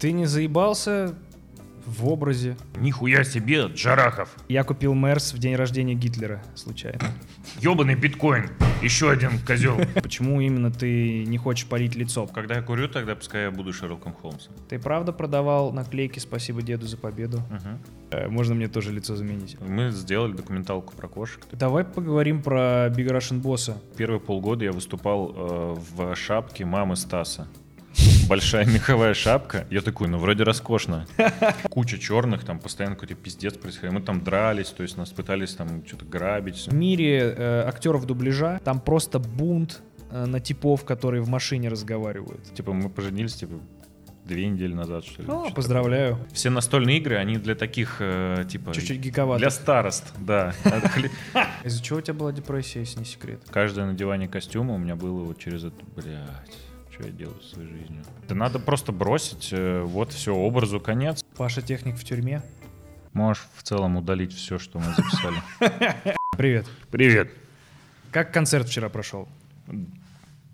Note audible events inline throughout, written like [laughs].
Ты не заебался в образе? Нихуя себе, Джарахов. Я купил Мерс в день рождения Гитлера, случайно. Ёбаный биткоин. Еще один козел. Почему именно ты не хочешь полить лицо? Когда я курю, тогда пускай я буду Шерлоком Холмсом. Ты правда продавал наклейки «Спасибо деду за победу»? Э, Можно мне тоже лицо заменить? Мы сделали документалку про кошек. Давай поговорим про Big Russian Босса. Первые полгода я выступал э, в шапке мамы Стаса. Большая меховая шапка. Я такой, ну вроде роскошно. Куча черных, там постоянно какой-то пиздец происходил. Мы там дрались, то есть нас пытались там что-то грабить. В мире э, актеров дубляжа там просто бунт э, на типов, которые в машине разговаривают. Типа мы поженились, типа, две недели назад, что ли. О, Что-то поздравляю. такое. Все настольные игры, они для таких, э, типа... Чуть-чуть гиковато. Для старост, да. [laughs] Из-за чего у тебя была депрессия, если не секрет? Каждое надевание костюма у меня было вот через это, блядь, что я делаю со своей жизнью. Да надо просто бросить, э, вот все, образу конец. Паша Техник в тюрьме. Можешь в целом удалить все, что мы записали. [laughs] Привет. Привет. Как концерт вчера прошел?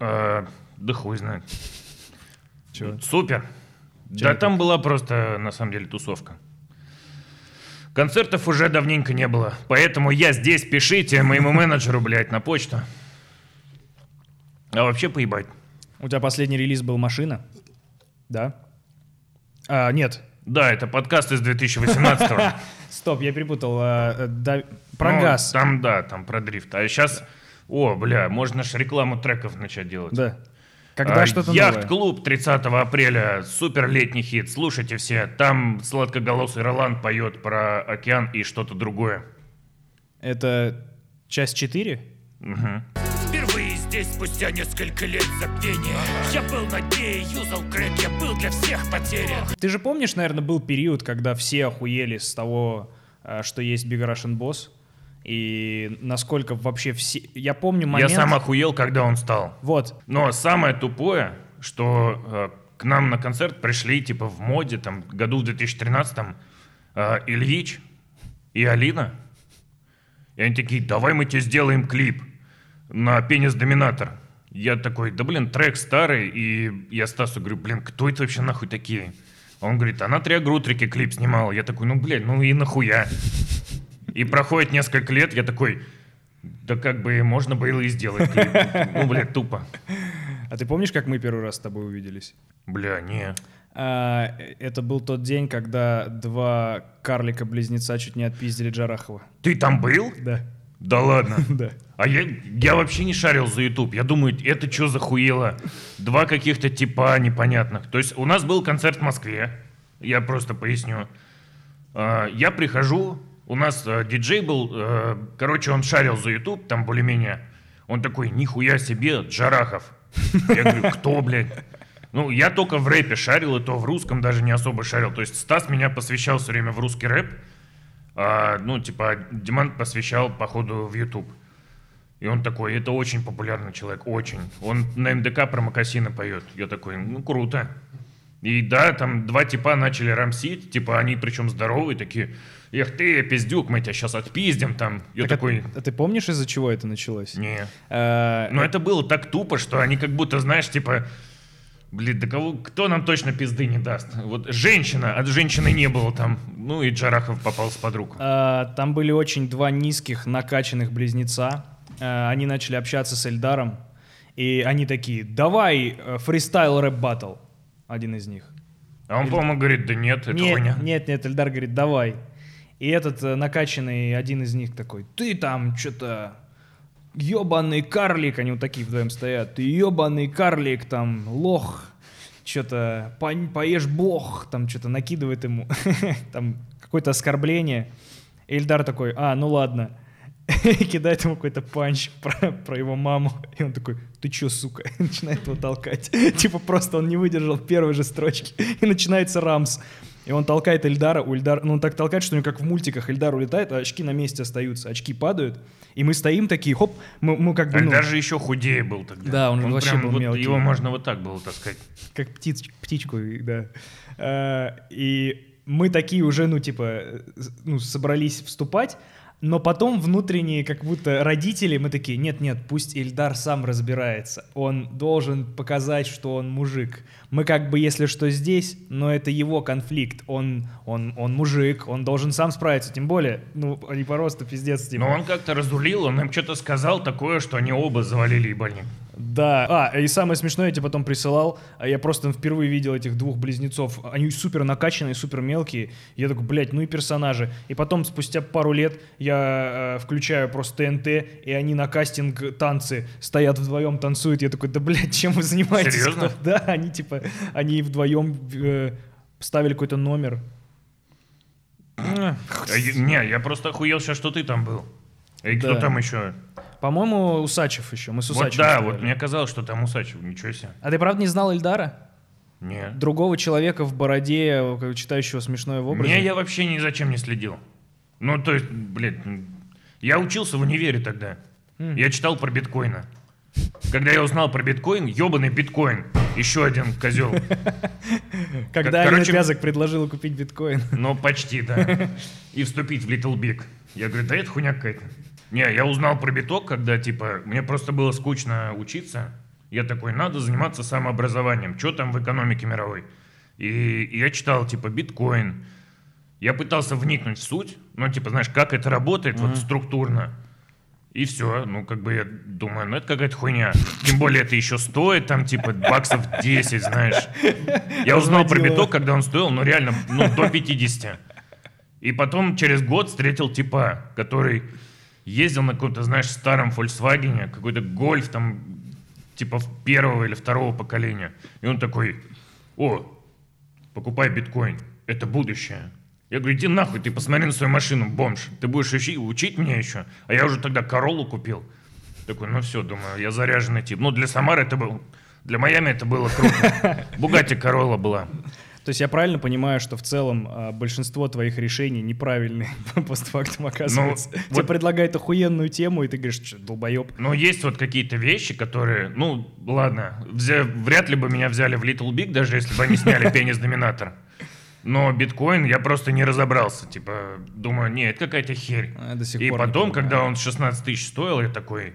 А, да хуй знает. Чего? Супер. да там была просто, на самом деле, тусовка. Концертов уже давненько не было, поэтому я здесь, пишите моему менеджеру, блядь, на почту. А вообще поебать. У тебя последний релиз был «Машина»? Да? А, нет. Да, это подкаст из 2018-го. [laughs] Стоп, я перепутал. а, э, да- Про Ну, газ. Там, да, там про дрифт. А сейчас, о, бля, можно ж рекламу треков начать делать. Да. Когда А, что-то. Яхт-клуб 30 апреля, супер летний хит, слушайте все. Там сладкоголосый Роланд поет про океан и что-то другое. Это часть 4? Мгм. Здесь спустя несколько лет забвения Я был на дне и юзал крэк, я был для всех потерян Ты же помнишь, наверное, был период, когда все охуели с того, а, что есть Big Russian Boss? И насколько вообще все... Я помню момент... Я сам охуел, когда он стал. Вот. Но самое тупое, что э, к нам на концерт пришли, типа, в моде, там, году в 2013-м, э, Ильич и Алина. И они такие, давай мы тебе сделаем клип на пенис-доминатор. Я такой, да блин, трек старый, и я Стасу говорю, блин, кто это вообще нахуй такие? А Он говорит, она триагрутрики клип снимала. Я такой, ну, блядь, ну и нахуя? И проходит несколько лет, я такой, да как бы можно было и сделать клип. Ну, блядь, тупо. А ты помнишь, как мы первый раз с тобой увиделись? Бля, не. А, это был тот день, когда два карлика-близнеца чуть не отпиздили Джарахова. Ты там был? Да. Да ладно. [laughs] Да. А я, я вообще не шарил за YouTube. Я думаю, это что за хуело? Два каких-то типа непонятных. То есть у нас был концерт в Москве. Я просто поясню. А, Я прихожу, у нас э, диджей был, э, короче, он шарил за YouTube, там более-менее. Он такой, нихуя себе, Джарахов. Я говорю, кто, блядь? Ну, я только в рэпе шарил, и то в русском даже не особо шарил. То есть Стас меня посвящал все время в русский рэп. А, ну, типа, Диман посвящал, походу, в YouTube. И он такой, это очень популярный человек, очень. Он на МДК про Макасины поет. Я такой, ну, круто. И да, там два типа начали рамсить, типа, они причем здоровые, такие, эх ты, пиздюк, мы тебя сейчас отпиздим там. Я Так а- такой, А, ты помнишь, из-за чего это началось? не. А, Но это было так тупо, что они как будто, знаешь, типа, блин, да кого, кто нам точно пизды не даст? Вот женщина, от женщины не было там. Ну и Джарахов попался под руку. А, Там были очень два низких накачанных близнеца. А, Они начали общаться с Эльдаром. И они такие, давай э, фристайл рэп баттл. Один из них. А он, по-моему, говорит, да нет, это нет, хуйня. нет, нет, Эльдар говорит, давай. И этот э, накачанный один из них такой, ты там что-то ебаный карлик, они вот такие вдвоем стоят, ты ебаный карлик, там, лох, что-то поешь бог, там что-то накидывает ему, [laughs] там какое-то оскорбление. Эльдар такой, а, ну ладно. [laughs] И кидает ему какой-то панч про, про его маму. И он такой, ты чё, сука? И [laughs] начинает его толкать. Типа просто он не выдержал первой же строчки. И начинается рамс. И он толкает Эльдара, у Эльдара, ну он так толкает, что у него как в мультиках Эльдар улетает, а очки на месте остаются, очки падают, и мы стоим такие, хоп, мы, мы как бы, ну, Даже еще худее был тогда. Да, он вообще прям был вот мелкий. Его можно вот так было таскать. как птиц, птичку, да. А, И мы такие уже, ну, типа, ну, собрались вступать, Но потом внутренние, как будто родители, мы такие, нет-нет, пусть Ильдар сам разбирается. Он должен показать, что он мужик. Мы как бы, если что, здесь, но это его конфликт. Он, он, он мужик, он должен сам справиться. Тем более, ну, они просто пиздец. Типа. Но он как-то разрулил, он им что-то сказал такое, что они оба завалили ебальник. Да. А, и самое смешное, я тебе потом присылал, а я просто впервые видел этих двух близнецов. Они супер накачанные, супер мелкие. Я такой, блядь, ну и персонажи. И потом, спустя пару лет, я э, включаю просто ТНТ, и они на кастинг танцы стоят вдвоем, танцуют. Я такой, да, блядь, чем вы занимаетесь? Серьезно? Кто?» [laughs] Да, они типа, они вдвоем э, ставили какой-то номер. А Не, я просто охуел сейчас, что ты там был. И кто Да. там еще? По-моему, Усачев еще. Мы с Вот Усачевым да, стояли. вот мне казалось, что там Усачев. Ничего себе. А ты правда не знал Эльдара? Нет. Другого человека в бороде, читающего смешное в образе? Не, я вообще ни за чем не следил. Ну, то есть, блядь, я учился в универе тогда. Я читал про биткоина. Когда я узнал про биткоин, ебаный биткоин, еще один козел. [laughs] Когда Кор- Алина короче- Вязок предложила купить биткоин. Ну, почти, да. И вступить в Little Big. Я говорю, да это хуйня какая-то. Не, я узнал про биток, когда, типа, мне просто было скучно учиться. Я такой, надо заниматься самообразованием. Что там в экономике мировой? И, и я читал, типа, биткоин. Я пытался вникнуть в суть, ну, типа, знаешь, как это работает вот структурно. И все, ну, как бы я думаю, ну, это какая-то хуйня. Тем более это еще стоит, там, типа, баксов 10, знаешь. Я узнал про биток, когда он стоил, ну, реально, ну, до 50. И потом через год встретил типа, который ездил на каком-то, знаешь, старом Volkswagen, какой-то гольф там, типа первого или второго поколения. И он такой, о, покупай биткоин, это будущее. Я говорю, иди нахуй, ты посмотри на свою машину, бомж. Ты будешь учить, учить меня еще? А я уже тогда Королу купил. Такой, ну все, думаю, я заряженный тип. Ну, для Самары это был... Для Майами это было круто. [laughs] Бугати Корола была. То есть я правильно понимаю, что в целом а, большинство твоих решений неправильные [laughs] постфактум оказывается. Тебе вот- предлагают охуенную тему, и ты говоришь, что долбоеб. Но есть вот какие-то вещи, которые, ну, ладно, взя- вряд ли бы меня взяли в Little Big, даже если бы они сняли пенис-доминатор. Но биткоин я просто не разобрался. Типа, думаю, не, это какая-то херь. А, И потом, когда он 16 тысяч стоил, я такой,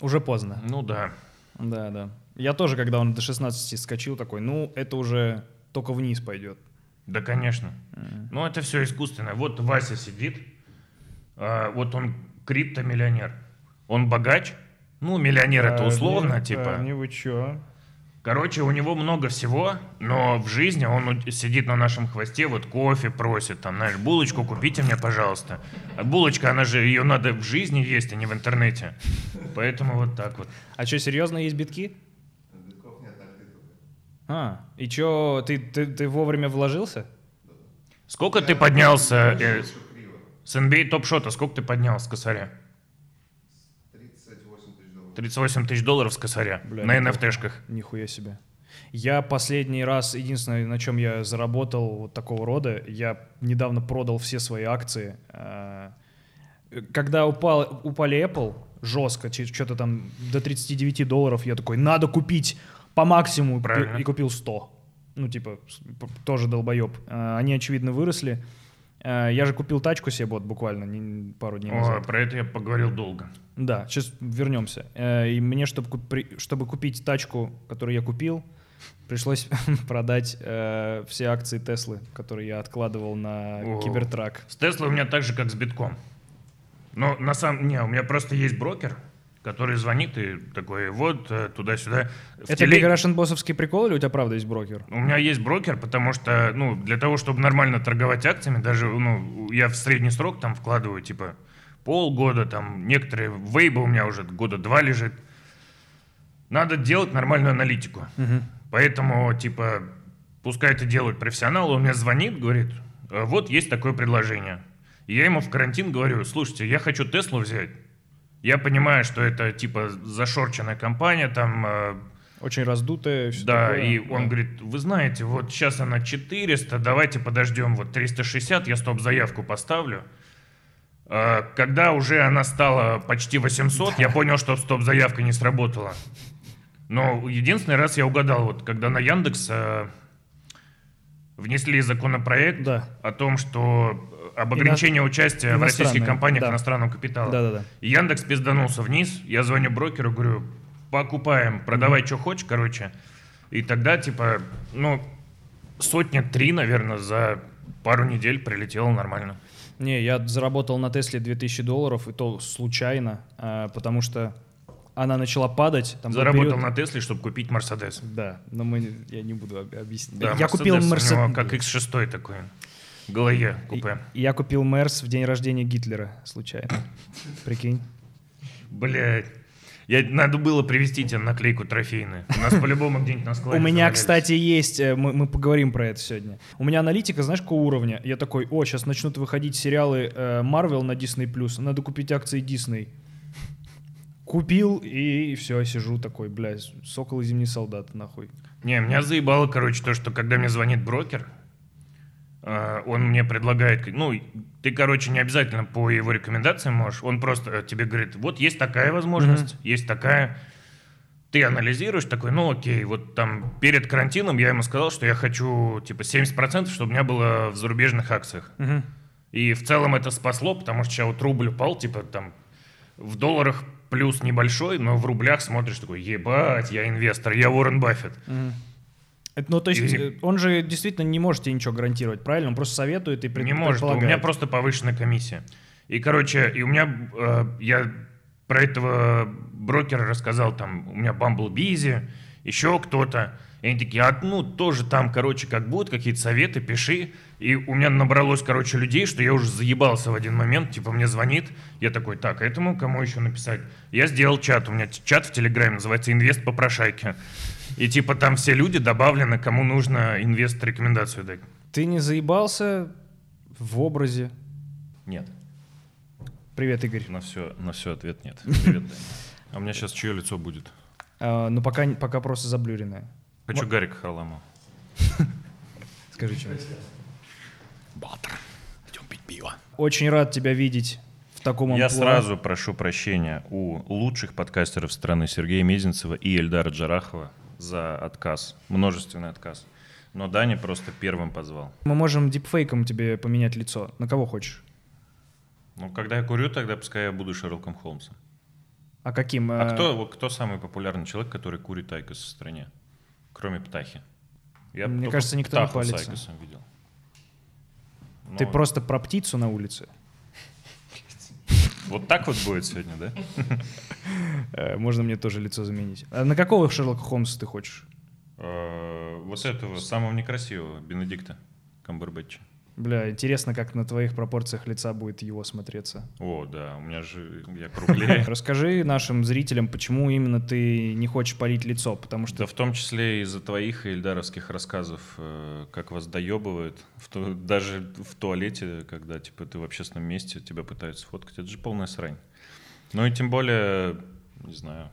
Уже поздно. ну да. Да, да. Я тоже, когда он до 16 скачил, такой, ну, это уже только вниз пойдет. Да, конечно. Ну, это все искусственно. Вот Вася сидит, а, вот он криптомиллионер. Он богач, ну, миллионер это условно, типа. Не вы чё? Короче, у него много всего, но в жизни он сидит на нашем хвосте, вот кофе просит, там, знаешь, булочку купите мне, пожалуйста. А булочка, она же, ее надо в жизни есть, а не в интернете. Поэтому вот так вот. А что, серьезно, есть битки? А, и чё, ты, ты, ты вовремя вложился? Сколько ты поднялся э, с NBA топ-шота, сколько ты поднял с косаря? 38 тысяч долларов с косаря Бля, на. NFT-шках. Нихуя себе. Я последний раз, единственное, на чем я заработал вот такого рода, я недавно продал все свои акции. А, Когда упал, упали Apple жестко, что-то там до 39 долларов, я такой, надо купить по максимуму, Правильно. и купил 100. Ну, типа, тоже долбоеб. А, Они, очевидно, выросли. А, Я же купил тачку себе вот буквально пару дней О, назад. про это я поговорил долго. Да, сейчас вернемся. Э, И мне, чтобы, чтобы купить тачку, которую я купил, пришлось [laughs] продать э, все акции Теслы, которые я откладывал на О. Кибертрак. С Теслой у меня так же, как с битком. Но на самом... Не, у меня просто есть брокер, который звонит и такой, вот, э, туда-сюда. Это теле- Russian боссовский прикол или у тебя правда есть брокер? У меня есть брокер, потому что, ну, для того, чтобы нормально торговать акциями, даже, ну, я в средний срок там вкладываю, типа, полгода, там, некоторые, вейбы у меня уже года два лежит. Надо делать нормальную аналитику. Поэтому, типа, пускай это делают профессионалы, он мне звонит, говорит, «Э, вот есть такое предложение. И я ему в карантин говорю, слушайте, я хочу Теслу взять. Я понимаю, что это, типа, зашорченная компания, там, э, Очень раздутая. всё да, такое. и он говорит, вы знаете, вот сейчас она 400, давайте подождем вот 360, я стоп-заявку поставлю. А, Когда уже она стала почти 800, я понял, что стоп-заявка не сработала. Но единственный раз я угадал, вот когда на Яндекс э, внесли законопроект Да. о том, что об ограничении участия в российских компаниях да. иностранного капитала. Да-да-да. И Яндекс пизданулся вниз, я звоню брокеру, говорю, покупаем, продавай, что хочешь, короче. И тогда, типа, ну, сотня три, наверное, за пару недель прилетело нормально. Не, я заработал на Тесле 2000 долларов, и то случайно, а, потому что она начала падать. Там Заработал период- на Тесле, чтобы купить Мерседес. Да, но мы, я не буду об- объяснять. Да, я купил у него Мерседес. как X6 такой. Галае купе. Я купил Мерс в день рождения Гитлера, случайно. Прикинь. Блядь. Я, надо было привезти тебе наклейку трофейную. У нас по-любому где-нибудь на складе У меня, кстати, есть, э, мы, мы поговорим про это сегодня. У меня аналитика, знаешь, какого уровня? Я такой, о, сейчас начнут выходить сериалы э, Marvel на Disney+, надо купить акции Disney. Купил, и, все, сижу такой, блядь, сокол и зимний солдат, нахуй. Не, меня заебало, короче, то, что когда мне звонит брокер, он мне предлагает, ну, ты, короче, не обязательно по его рекомендациям можешь, он просто э, тебе говорит, вот есть такая возможность, есть такая. Ты анализируешь, такой, ну окей, вот там перед карантином я ему сказал, что я хочу, типа, 70%, чтобы у меня было в зарубежных акциях. И в целом это спасло, потому что сейчас вот рубль упал, типа, там, в долларах плюс небольшой, но в рублях смотришь такой, ебать, я инвестор, я Уоррен Баффет. Это, ну, то есть, И- э, он же действительно не может тебе ничего гарантировать, правильно? Он просто советует и пред- Не может, у меня предполагает. просто повышенная комиссия. И, короче, и у меня, э, я про этого брокера рассказал, там, у меня Bumble Busy, еще кто-то. И они такие, а, ну, тоже там, короче, как будут, какие-то советы, пиши. И у меня набралось, короче, людей, что я уже заебался в один момент, типа, мне звонит, я такой, так, а этому кому еще написать? Я сделал чат, у меня чат в Телеграме называется «Инвест по прошайке». И, типа, там все люди добавлены, кому нужно инвест-рекомендацию дать. Ты не заебался в образе? Нет. Привет, Игорь. На все, на все ответ нет. Привет. А у меня сейчас чье лицо будет? А, ну, пока, пока просто заблюренное. Хочу Гарика Харламова. [laughs] Скажи что-нибудь. Балтер, идем пить пиво. Очень рад тебя видеть в таком Я сразу прошу прощения у лучших подкастеров страны Сергея Мезенцева и Эльдара Джарахова за отказ, множественный отказ. Но Даня просто первым позвал. Мы можем дипфейком тебе поменять лицо. На кого хочешь? Ну, когда я курю, тогда пускай я буду Шерлоком Холмсом. А каким? А э, кто, кто самый популярный человек, который курит IQOS в стране? Кроме Птахи. Я Мне кажется, никто не Птаху с IQOS ом видел. Ты Но просто про птицу на улице. Вот так вот будет сегодня, да? [laughs] Э, Можно мне тоже лицо заменить. А на какого Шерлока Холмса ты хочешь? Э, Вот этого самого некрасивого, Бенедикта Камбербэтча. Бля, интересно, как на твоих пропорциях лица будет его смотреться. О, да, у меня же я [laughs] круглее. Расскажи нашим зрителям, почему именно ты не хочешь полить лицо, потому что Да в том числе из-за твоих эльдаровских рассказов, э, как вас доебывают, в даже в туалете, когда типа ты в общественном месте, тебя пытаются сфоткать, это же полная срань. Ну и тем более, не знаю,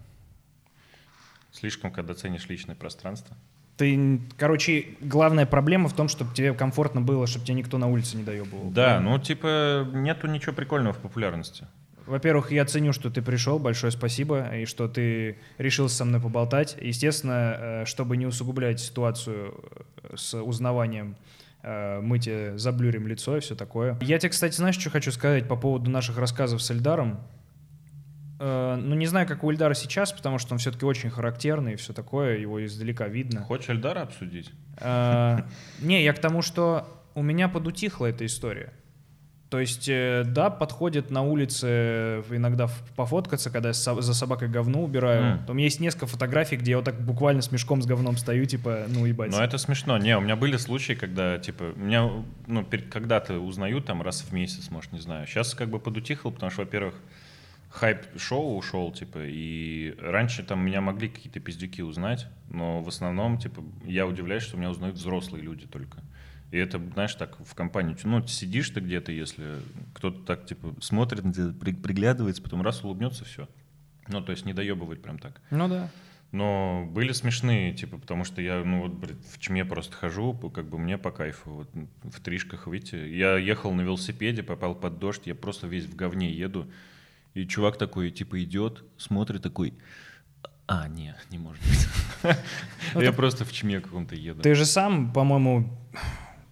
слишком, когда ценишь личное пространство. Ты, короче, главная проблема в том, чтобы тебе комфортно было, чтобы тебя никто на улице не доебывал. Да, ну типа нету ничего прикольного в популярности. Во-первых, я ценю, что ты пришел, большое спасибо, и что ты решил со мной поболтать. Естественно, э, чтобы не усугублять ситуацию э, с узнаванием, э, мы тебе заблюрим лицо и все такое. Я тебе, кстати, знаешь, что хочу сказать по поводу наших рассказов с Эльдаром? Э, Ну, не знаю, как у Эльдара сейчас, потому что он все-таки очень характерный и все такое, его издалека видно. Хочешь Эльдара обсудить? Э, Не, я к тому, что у меня подутихла эта история. То есть, э, да, подходит на улице иногда пофоткаться, когда я за собакой говно убираю. Мгм. У меня есть несколько фотографий, где я вот так буквально с мешком с говном стою, типа, ну ебать. Но это смешно. Не, у меня были случаи, когда, типа, меня, ну, когда-то узнают там раз в месяц, может, не знаю. Сейчас как бы подутихло, потому что, во-первых, хайп шоу ушел, типа, и раньше там меня могли какие-то пиздюки узнать, но в основном, типа, я удивляюсь, что меня узнают взрослые люди только. И это, знаешь, так в компании, ну, сидишь ты где-то, если кто-то так, типа, смотрит приглядывается, потом раз улыбнется, все. Ну, то есть не доебывать прям так. Ну да. Но были смешные, типа, потому что я, ну вот, блин, в чме просто хожу, как бы мне по кайфу, вот, в тришках выйти. Я ехал на велосипеде, попал под дождь, я просто весь в говне еду. И чувак такой, типа, идет, смотрит такой, а, не, не может быть. [laughs] Я просто в чме каком-то еду. Ты же сам, по-моему,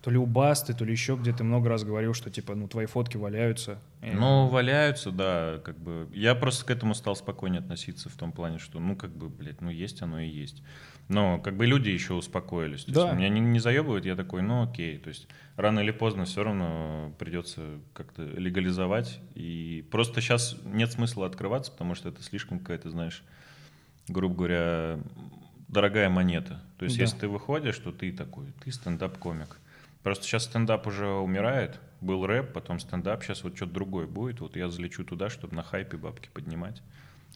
То ли у Басты, то ли еще где ты много раз говорил, что типа, ну, твои фотки валяются. Ну, валяются, да, как бы. Я просто к этому стал спокойнее относиться в том плане, что, ну, как бы, блядь, ну, есть оно и есть. Но, как бы, люди еще успокоились. То Да. есть, меня не, не заебывают, я такой, ну, окей. То есть, рано или поздно все равно придется как-то легализовать. И просто сейчас нет смысла открываться, потому что это слишком какая-то, знаешь, грубо говоря, дорогая монета. То есть, Да. если ты выходишь, то ты такой, ты стендап-комик. Просто сейчас стендап уже умирает. Был рэп, потом стендап, сейчас вот что-то другое будет. Вот я залечу туда, чтобы на хайпе бабки поднимать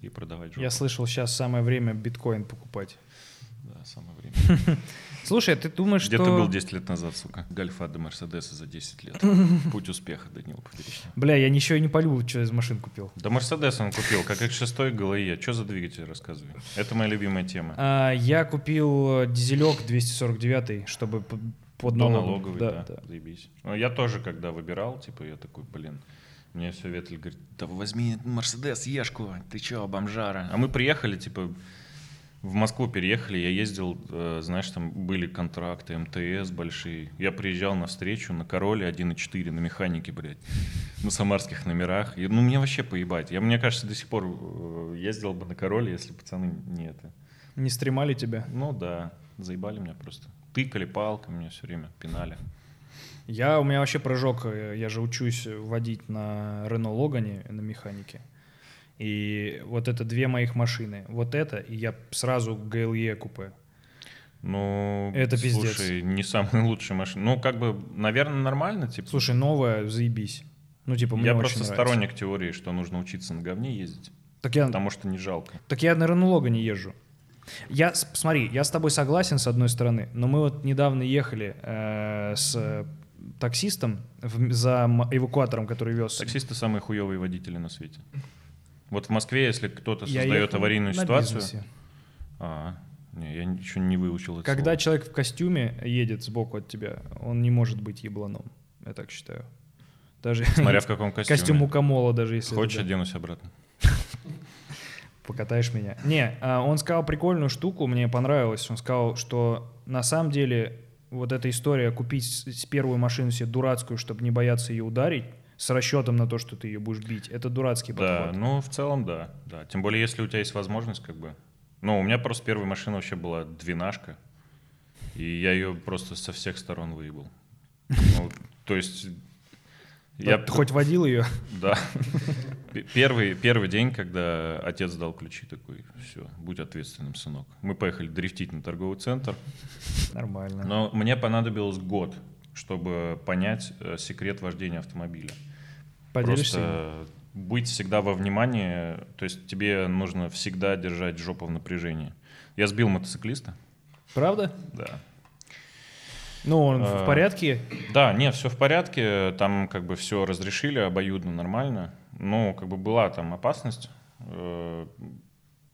и продавать жопу. Я слышал, сейчас самое время биткоин покупать. Да, самое время. [laughs] Слушай, а ты думаешь, Где что... ты был 10 лет назад, сука? Гольфа до Мерседеса за 10 лет. [laughs] Путь успеха, Данил Поперечный. Бля, я ничего и не полю, что из машин купил. Да Мерседес он купил, как X6 ГЛЕ. Что за двигатель, рассказывай. Это моя любимая тема. А, я купил э, дизелек 249, чтобы под До налогом. налоговой, да, заебись. Ну, Я тоже, когда выбирал, типа, я такой, блин, мне все Ветель говорит, да возьми Мерседес, Ешку, ты чё, бомжара? А мы приехали, типа, в Москву переехали, я ездил, э, знаешь, там были контракты, МТС большие. Я приезжал на встречу на Короле 1.4 на механике, блядь, [laughs] на самарских номерах. И, ну, мне вообще поебать. Я, мне кажется, до сих пор э, ездил бы на Короле, если пацаны не это. Не стремали тебя? Ну да, заебали меня просто. Тыкали палками меня все время, пинали. Я, у меня вообще прыжок, э, я же учусь водить на Рено Логане, на механике. И вот это две моих машины. Вот это, и я сразу ГЛЕ купе. Ну, Это пиздец. слушай, не самая лучшая машина. Ну, как бы, наверное, нормально, типа. Слушай, новая, заебись. Ну, типа, мне я просто нравится. сторонник теории, что нужно учиться на говне ездить, Так я, потому что не жалко. так я на Рено Логане езжу. Я, смотри, я с тобой согласен с одной стороны, но мы вот недавно ехали э, с таксистом в- за эвакуатором, который вез. Таксисты самые хуевые водители на свете. Вот в Москве, если кто-то создает аварийную ситуацию... бизнесе. А, не, я еще не выучил это Когда слово. человек в костюме едет сбоку от тебя, он не может быть ебланом. Я так считаю. Даже Смотря в [laughs] каком костюме. костюм мукамола, даже если Хочешь, это, да, оденусь обратно? [laughs] покатаешь меня. Не, а, он сказал прикольную штуку, мне понравилось. Он сказал, что на самом деле вот эта история купить первую машину себе дурацкую, чтобы не бояться ее ударить, с расчетом на то, что ты ее будешь бить, это дурацкий Да, подход. ну, в целом, да, да. Тем более, если у тебя есть возможность, как бы... Ну, у меня просто первая машина вообще была двенашка, и я ее просто со всех сторон выебал. Ну, то есть... Я... Ты хоть водил ее? Да. Первый, первый день, когда отец дал ключи, такой, все, будь ответственным, сынок. Мы поехали дрифтить на торговый центр, Нормально. но мне понадобилось год, чтобы понять э, секрет вождения автомобиля. Поделишься? Просто быть всегда во внимании, то есть тебе нужно всегда держать жопу в напряжении. Я сбил мотоциклиста, Правда? да. Ну, он в А, порядке? Да, нет, все в порядке, там как бы все разрешили обоюдно, нормально. Ну, как бы была там опасность. э,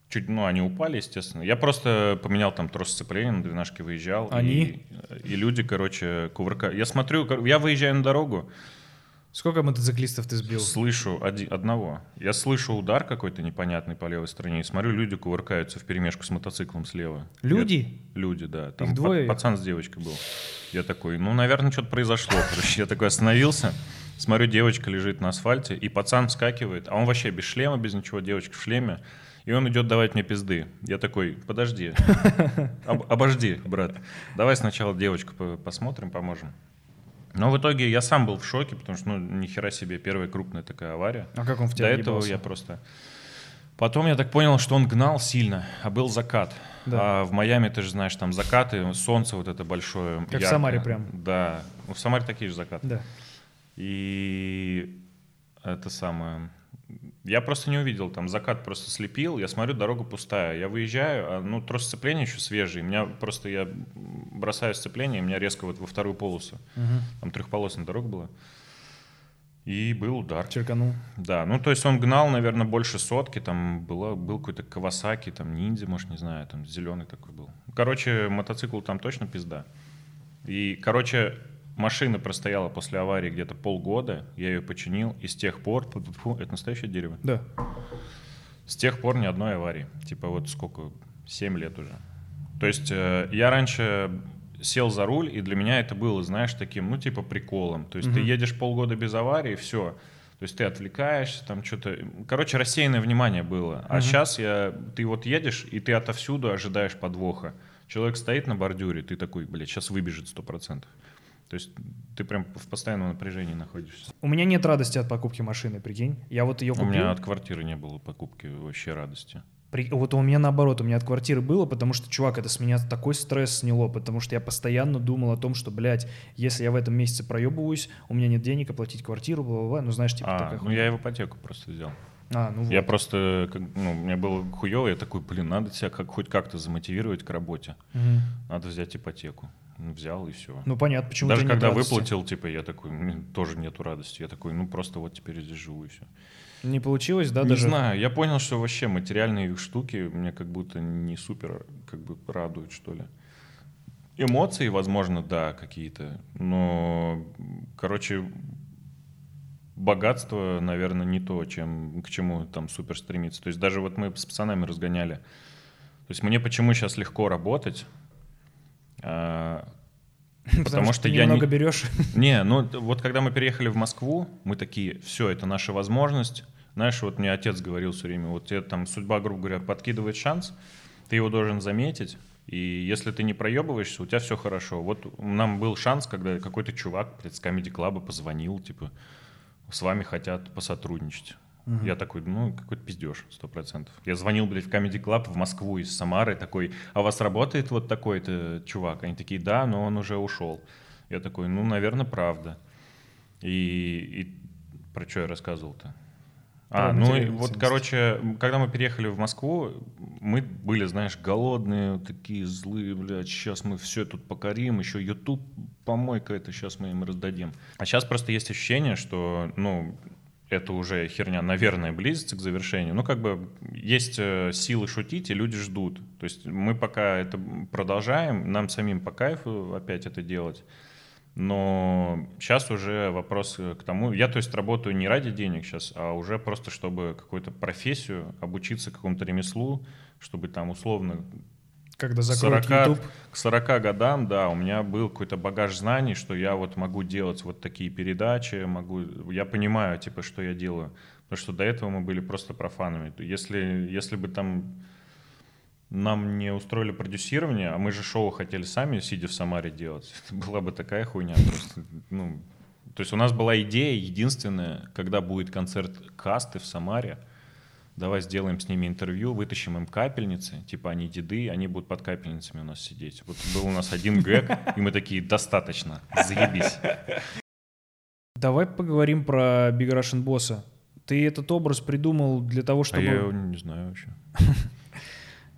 Чуть, ну, они упали, естественно. Я просто поменял там трос сцепления, на двенашке выезжал. Они? И, и люди, короче, кувырка. Я смотрю, я выезжаю на дорогу, Сколько мотоциклистов ты сбил? слышу оди- одного. Я слышу удар какой-то непонятный по левой стороне. И смотрю, люди кувыркаются в перемешку с мотоциклом слева. Люди? Я- люди, да. Там Их па- двое? пацан с девочкой был. Я такой, ну, наверное, что-то произошло. [laughs] Короче, я такой остановился. Смотрю, девочка лежит на асфальте, и пацан вскакивает, а он вообще без шлема, без ничего, девочка в шлеме. И он идет давать мне пизды. Я такой, подожди, [laughs] об- обожди, брат. Давай сначала девочку по- посмотрим, поможем. Но в итоге я сам был в шоке, потому что, ну, нихера себе, первая крупная такая авария. А как он в До тебя этого въебался? я просто... Потом я так понял, что он гнал сильно, а был закат. Да. А в Майами, ты же знаешь, там закаты, солнце вот это большое. Как в яркое. Самаре прям. Да. В Самаре такие же закаты. Да. И это самое... Я просто не увидел, там закат просто слепил, я смотрю, дорога пустая. Я выезжаю, а, ну, трос сцепления еще свежий. Меня просто, я бросаю сцепление, и меня резко вот во вторую полосу. Там трехполосная дорога была. И был удар. Черканул. Да, ну то есть он гнал, наверное, больше сотки, там было, был какой-то Кавасаки, там ниндзя, может, не знаю, там зеленый такой был. Короче, мотоцикл там точно пизда. И, короче, машина простояла после аварии где-то полгода, я ее починил, и с тех пор, фу, это настоящее дерево, Да. с тех пор ни одной аварии. Типа вот сколько, 7 лет уже. То есть э, я раньше сел за руль, и для меня это было, знаешь, таким, ну, типа приколом. То есть ты Мгм. едешь полгода без аварии, все. То есть ты отвлекаешься, там что-то... Короче, рассеянное внимание было. А Мгм. сейчас я... ты вот едешь, и ты отовсюду ожидаешь подвоха. Человек стоит на бордюре, ты такой, блядь, сейчас выбежит 100%. То есть ты прям в постоянном напряжении находишься. У меня нет радости от покупки машины, прикинь. Я вот ее У купил. меня от квартиры не было покупки вообще радости. При- Вот у меня наоборот, у меня от квартиры было, потому что, чувак, это с меня такой стресс сняло, потому что я постоянно думал о том, что, блядь, если я в этом месяце проебываюсь, у меня нет денег оплатить квартиру, бла-бла-бла, ну знаешь, типа А, такая ну хуйня. я в ипотеку просто взял. А, ну Я вот. просто, как- ну, мне было хуево, я такой, блин, надо себя как, хоть как-то замотивировать к работе. Мгм. Надо взять ипотеку. Взял и все. Ну понятно, почему Даже когда радости. выплатил, типа, я такой, «М, тоже нету радости. Я такой, ну просто вот теперь здесь живу и все. Не получилось, да, не даже? знаю, я понял, что вообще материальные штуки меня как будто не супер как бы радуют, что ли. Эмоции, возможно, да, какие-то. Но, короче, богатство, наверное, не то, чем, к чему там супер стремиться. То есть даже вот мы с пацанами разгоняли. То есть мне почему сейчас легко работать? А, Потому что ты я не- немного берешь. не, ну вот когда мы переехали в Москву, мы такие, все, это наша возможность. Знаешь, вот мне отец говорил все время, вот тебе там судьба, грубо говоря, подкидывает шанс, ты его должен заметить, и если ты не проебываешься, у тебя все хорошо. Вот нам был шанс, когда какой-то чувак с Comedy Club позвонил, типа, с вами хотят посотрудничать. Я такой, ну, какой-то пиздеж, сто процентов. Я звонил, блядь, в Comedy Club в Москву из Самары, такой, а у вас работает вот такой-то чувак? Они такие, да, но он уже ушел. Я такой, ну, наверное, правда. И, и про что я рассказывал-то? А, Про ну и вот, короче, когда мы переехали в Москву, мы были, знаешь, голодные, такие злые, блядь, сейчас мы все тут покорим, еще YouTube помойка это сейчас мы им раздадим. А сейчас просто есть ощущение, что, ну, это уже херня, наверное, близится к завершению. Ну, как бы есть э, силы шутить, и люди ждут. То есть мы пока это продолжаем, нам самим по кайфу опять это делать. Но сейчас уже вопрос к тому, я то есть работаю не ради денег сейчас, а уже просто чтобы какую-то профессию, обучиться какому-то ремеслу, чтобы там условно Когда закроют 40, YouTube. к 40 годам, да, у меня был какой-то багаж знаний, что я вот могу делать вот такие передачи, могу, я понимаю, типа, что я делаю. Потому что до этого мы были просто профанами. Если, если бы там нам не устроили продюсирование, а мы же шоу хотели сами, сидя в Самаре, делать, [laughs] это была бы такая хуйня просто, ну, то есть у нас была идея единственная, когда будет концерт касты в Самаре, давай сделаем с ними интервью, вытащим им капельницы, типа они деды, они будут под капельницами у нас сидеть. Вот был у нас один гэг, и мы такие, достаточно, заебись. Давай поговорим про Big Russian Boss. Ты этот образ придумал для того, А чтобы... я его не знаю вообще. [laughs]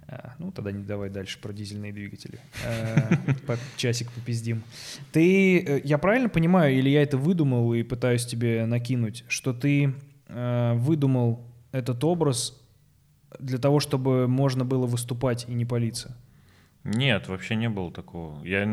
А, ну, тогда не давай дальше про дизельные двигатели. Э, по- Часик попиздим. Ты, э, я правильно понимаю, или я это выдумал и пытаюсь тебе накинуть, что ты э, выдумал этот образ для того, чтобы можно было выступать и не палиться? Нет, вообще не было такого. Я,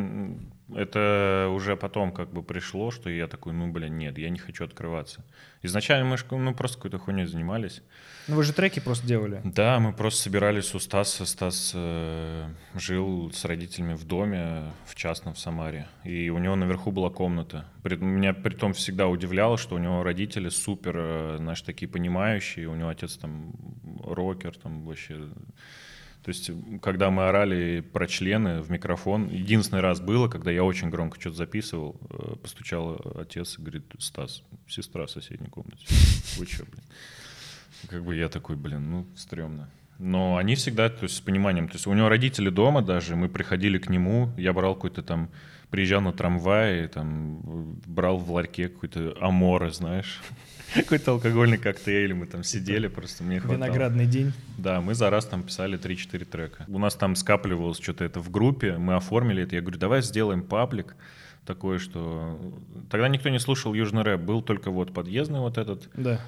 это уже потом как бы пришло, что я такой, ну, блин, нет, я не хочу открываться. Изначально мы ну, просто какой-то хуйней занимались. Ну, вы же треки просто делали. Да, мы просто собирались у Стаса. Стас э, жил с родителями в доме в частном в Самаре. И у него наверху была комната. При- меня при том всегда удивляло, что у него родители супер, э, знаешь, такие понимающие. У него отец там рокер, там вообще... То есть, когда мы орали про члены в микрофон, единственный раз было, когда я очень громко что-то записывал, э, постучал отец и говорит, Стас, сестра в соседней комнате. Вы что, блин? Как бы я такой, блин, ну, стрёмно. Но они всегда, то есть с пониманием, то есть у него родители дома даже, мы приходили к нему, я брал какой-то там, приезжал на трамвае, там, брал в ларьке какой-то амора, знаешь, какой-то алкогольный коктейль, мы там сидели, просто мне хватало. Виноградный день. Да, мы за раз там писали 3-4 трека. У нас там скапливалось что-то это в группе, мы оформили это. Я говорю, давай сделаем паблик такой, что... Тогда никто не слушал южный рэп, был только вот подъездный вот этот, Да.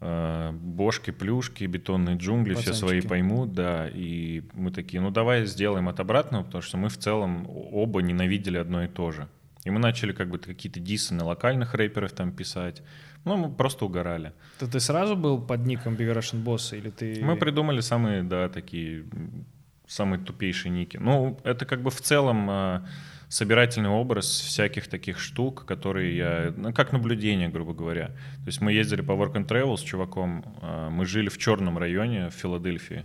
э, бошки, плюшки, бетонные джунгли, все Пацанчики. свои поймут, да. И мы такие, ну давай сделаем от обратного, потому что мы в целом оба ненавидели одно и то же. И мы начали как бы какие-то дисы на локальных рэперов там писать. Ну, мы просто угорали. Ты, ты сразу был под ником Big Russian Boss или ты... Мы придумали самые, да, такие самые тупейшие ники. Ну, это как бы в целом э, собирательный образ всяких таких штук, которые я... Ну, как наблюдение, грубо говоря. То есть мы ездили по Work and Travel с чуваком, э, мы жили в черном районе в Филадельфии.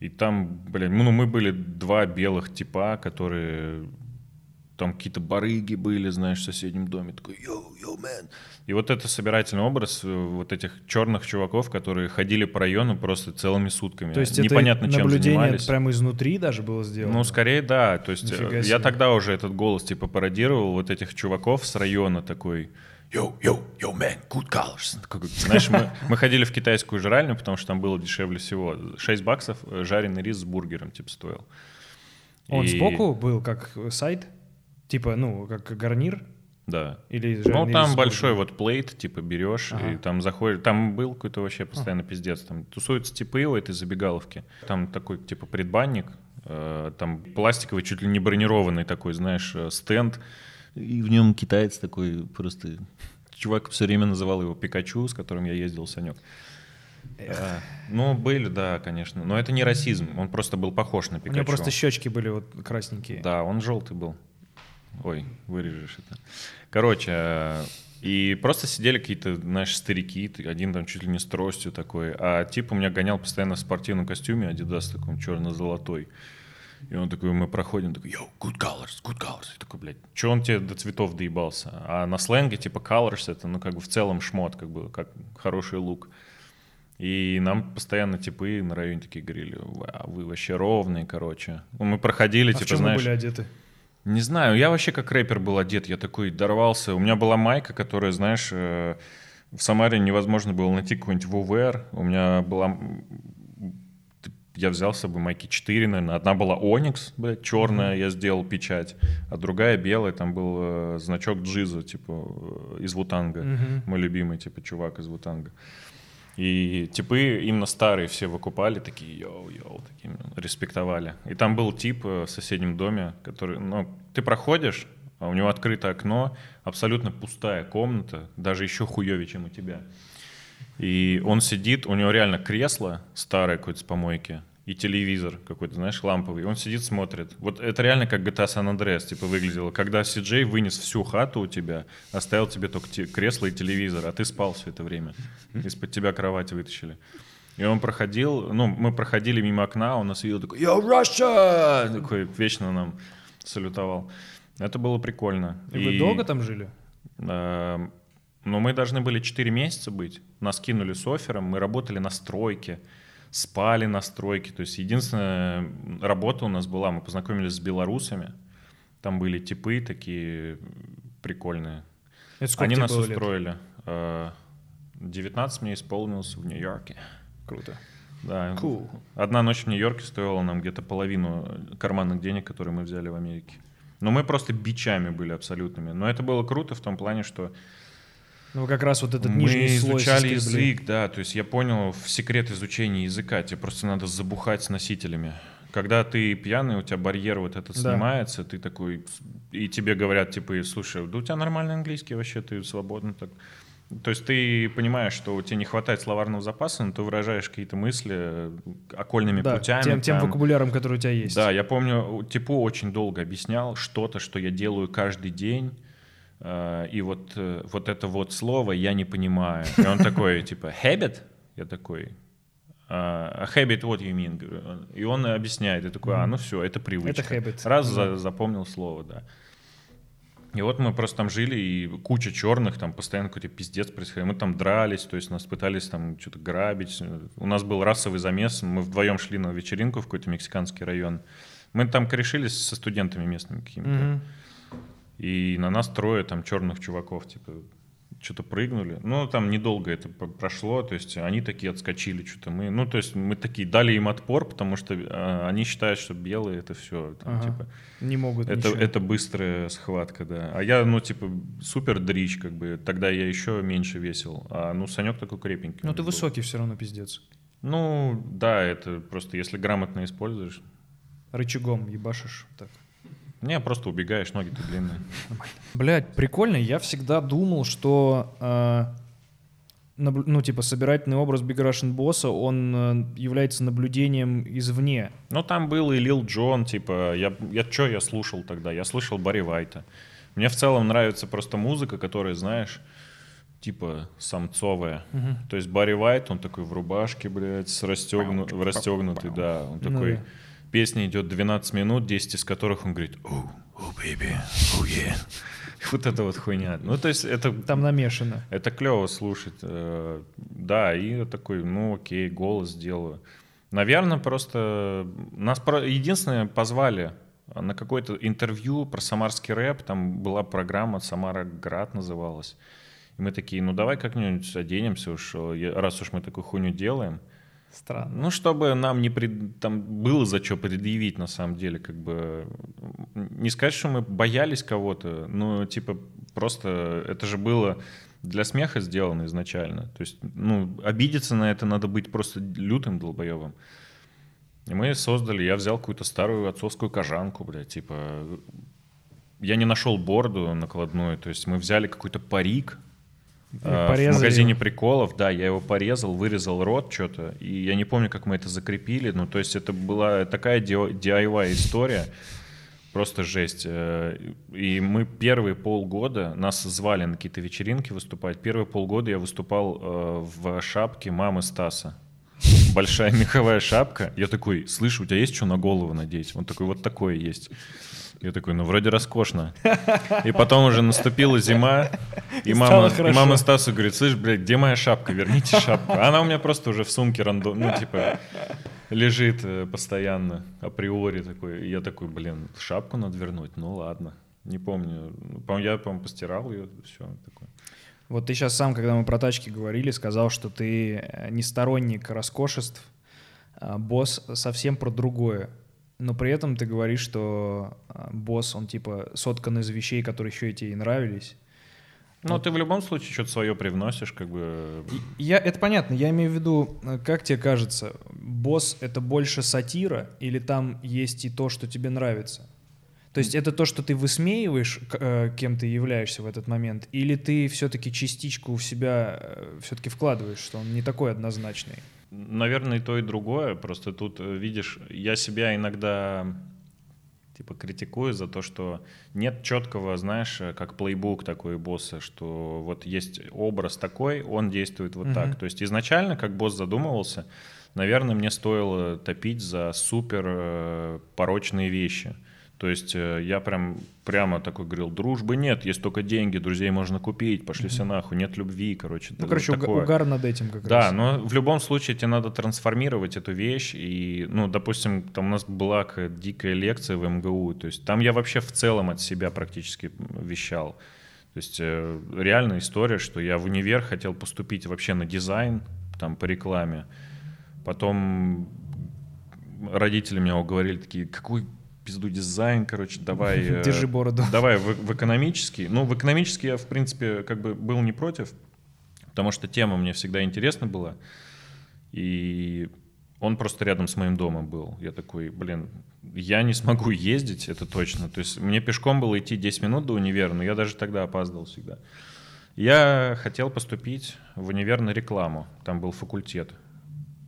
И там, блин, ну мы были два белых типа, которые там какие-то барыги были, знаешь, в соседнем доме. Такой, йоу, йоу, мэн. И вот это собирательный образ э, вот этих черных чуваков, которые ходили по району просто целыми сутками. То есть Непонятно, это чем наблюдение занимались. прямо изнутри даже было сделано? Ну, скорее, да. То есть Нифига э, себе. я тогда уже этот голос типа пародировал вот этих чуваков с района такой. Yo, yo, yo, man, good colors. Знаешь, мы, [laughs] мы ходили в китайскую жральню, потому что там было дешевле всего. 6 баксов э, жареный рис с бургером, типа, стоил. Он И- сбоку был как side? Типа, ну, как гарнир? Да. Или Ну, там большой вот plate, типа, берешь, Ага. и там заходишь. Там был какой-то вообще постоянно пиздец. Там тусуются типы у этой забегаловки. Там такой, типа, предбанник, э, там пластиковый, чуть ли не бронированный такой, знаешь, э, стенд. И в нем китаец такой просто... Чувак все время называл его Пикачу, с которым я ездил, Санек. Э, Ну, были, да, конечно. Но это не расизм, он просто был похож на У Пикачу. него просто щечки были вот красненькие. Да, он желтый был. Ой, вырежешь это. Короче, э, и просто сидели какие-то, знаешь, старики, один там чуть ли не с тростью такой, а тип у меня гонял постоянно в спортивном костюме, Adidas таком черно-золотой. И он такой, мы проходим, такой, йоу, good colors, good colors. И такой, блядь, че он тебе до цветов доебался? А на сленге, типа, colors, это, ну, как бы в целом шмот, как бы, как хороший лук. И нам постоянно типы на районе такие говорили, «Вау, вы вообще ровные, короче. Ну, Мы проходили, А в типа, чем вы знаешь... были одеты? Не знаю, я вообще как рэпер был одет, я такой дорвался. У меня была майка, которая, знаешь, э, в Самаре невозможно было найти какой-нибудь ВВР. У меня была... Я взял с собой майки 4, наверное. Одна была Оникс, блядь, черная, я сделал печать. А другая белая, там был э, значок GZA, типа, э, из Wu-Tang а. Мой любимый, типа, чувак из Wu-Tang а. И типы именно старые все выкупали, такие йоу-йоу, такие респектовали. И там был тип э, в соседнем доме, который, ну, ты проходишь, а у него открыто окно, абсолютно пустая комната, даже еще хуевее, чем у тебя. И он сидит, у него реально кресло старое какое-то с помойки, и телевизор какой-то, знаешь, ламповый. И он сидит, смотрит. Вот это реально как GTA San Andreas, типа, выглядело. Когда Си-Джей вынес всю хату у тебя, оставил тебе только те- кресло и телевизор, а ты спал все это время. Из-под тебя кровать вытащили. И он проходил, ну, мы проходили мимо окна, он нас видел такой, Yo, Russia! Такой вечно нам салютовал. Это было прикольно. И вы долго там жили? Эм, Ну, мы должны были 4 месяца быть. Нас кинули с оффером, мы работали на стройке, спали на стройке. То есть единственная работа у нас была, мы познакомились с белорусами. Там были типы такие прикольные. Это Они нас было лет? устроили. Э, 19 мне исполнилось в Нью-Йорке. Круто. Да. Cool. Одна ночь в Нью-Йорке стоила нам где-то половину карманных денег, которые мы взяли в Америке. Но мы просто бичами были абсолютными. Но это было круто в том плане, что Ну, как раз вот этот мы нижний слой изучали язык, да. То есть я понял в секрет изучения языка. Тебе просто надо забухать с носителями. Когда ты пьяный, у тебя барьер вот этот Да. снимается, ты такой, и тебе говорят, типа, слушай, да у тебя нормальный английский вообще, ты свободно так. То есть ты понимаешь, что у тебя не хватает словарного запаса, но ты выражаешь какие-то мысли э, окольными Да, путями. тем, тем там. вокабуляром, который у тебя есть. Да, я помню, Типу очень долго объяснял что-то, что я делаю каждый день, и вот, э, вот это вот слово я не понимаю. И он такой, [laughs] типа, habit? Я такой, а habit, what you mean? Говорю. И он объясняет, я такой, а, ну все, это привычка. Это habit. Раз за- запомнил слово, да. И вот мы просто там жили, и куча черных, там постоянно какой-то пиздец происходил. Мы там дрались, то есть нас пытались там что-то грабить. У нас был расовый замес, мы вдвоем шли на вечеринку в какой-то мексиканский район. Мы там корешились со студентами местными какими-то. Мгм. И на нас трое там черных чуваков, типа, что-то прыгнули. Ну, там недолго это прошло, то есть они такие отскочили, что-то мы... Ну, то есть мы такие дали им отпор, потому что э, они считают, что белые — это все, Ага. типа... Не могут Это, ничего. это быстрая схватка, да. А я, ну, типа, супер дрищ, как бы. Тогда я еще меньше весил. А, ну, Санек такой крепенький. Ну, ты был. высокий все равно, пиздец. Ну, да, это просто если грамотно используешь. Рычагом ебашишь. Так. Не, просто убегаешь, ноги-то длинные. [laughs] Блять, прикольно. Я всегда думал, что э, ну, типа, собирательный образ Big Russian босса, он э, является наблюдением извне. Ну, там был и Лил Джон, типа, я, я что я слушал тогда? Я слышал Барри Вайта. Мне в целом нравится просто музыка, которая, знаешь, типа самцовая. То есть Барри Вайт, он такой в рубашке, блядь, с расстегну... расстегнутый, да. Он Ну такой, да. Песня идет 12 минут, 10 из которых он говорит, oh, oh, baby, oh, yeah». Вот это вот хуйня. Ну, то есть это... Там намешано. Это клево слушать. э, Да, и такой, ну окей, голос сделаю. Наверное, просто нас единственное позвали на какое-то интервью про самарский рэп. Там была программа «Самара Град» называлась. И мы такие, ну давай как-нибудь оденемся уж, э, раз уж мы такую хуйню делаем. Странно. Ну, чтобы нам не пред- там было за что предъявить, на самом деле, как бы не сказать, что мы боялись кого-то, но типа просто это же было для смеха сделано изначально. То есть, ну, обидеться на это надо быть просто лютым долбоебом. И мы создали, я взял какую-то старую отцовскую кожанку, блядь, типа... Я не нашел борду накладную, то есть мы взяли какой-то парик, в порезали магазине его. приколов, да, я его порезал, вырезал рот что-то, и я не помню, как мы это закрепили, ну, то есть это была такая DIY история, просто жесть. Э, И мы первые полгода, нас звали на какие-то вечеринки выступать, первые полгода я выступал э, в шапке мамы Стаса. Большая [laughs] меховая шапка. Я такой, слышь, у тебя есть что на голову надеть? Он такой, вот такое есть. Я такой, ну вроде роскошно. И потом уже наступила зима, и мама, и мама Стасу говорит, слышь, блядь, где моя шапка? Верните шапку. А Она у меня просто уже в сумке рандом, ну типа лежит э, постоянно, априори такой. И я такой, блин, шапку надо вернуть? Ну ладно. Не помню. По- Я, по-моему, постирал ее, все такое. Вот ты сейчас сам, когда мы про тачки говорили, сказал, что ты э, не сторонник роскошеств, а босс совсем про другое. Но при этом ты говоришь, что а, босс, он типа соткан из вещей, которые еще и тебе и нравились. Ну, ты в любом случае что-то свое привносишь, как бы. Я, это понятно, я имею в виду, э, как тебе кажется, босс — это больше сатира или там есть и то, что тебе нравится? То есть это то, что ты высмеиваешь, э, кем ты являешься в этот момент, или ты все-таки частичку в себя все-таки вкладываешь, что он не такой однозначный? Наверное, и то, и другое. Просто тут, э, видишь, я себя иногда типа критикую за то, что нет четкого, знаешь, э, как плейбук такой босса, что вот есть образ такой, он действует вот Мгм. так. То есть изначально, как босс задумывался, наверное, мне стоило топить за супер э, порочные вещи. То есть э, я прям прямо такой говорил, дружбы нет, есть только деньги, друзей можно купить, пошли все нахуй, нет любви, короче. Ну, короче, такое. угар над этим как Да, раз. но в любом случае тебе надо трансформировать эту вещь. И, ну, допустим, там у нас была какая-то дикая лекция в МГУ. То есть там я вообще в целом от себя практически вещал. То есть э, реальная история, что я в универ хотел поступить вообще на дизайн, там по рекламе. Потом родители меня уговорили, такие, какой пизду дизайн, короче, давай... [laughs] э, Держи бороду. Давай в, в экономический. Ну, в экономический я, в принципе, как бы был не против, потому что тема мне всегда интересна была. И он просто рядом с моим домом был. Я такой, блин, я не смогу ездить, это точно. То есть мне пешком было идти 10 минут до универа, но я даже тогда опаздывал всегда. Я хотел поступить в универ на рекламу. Там был факультет.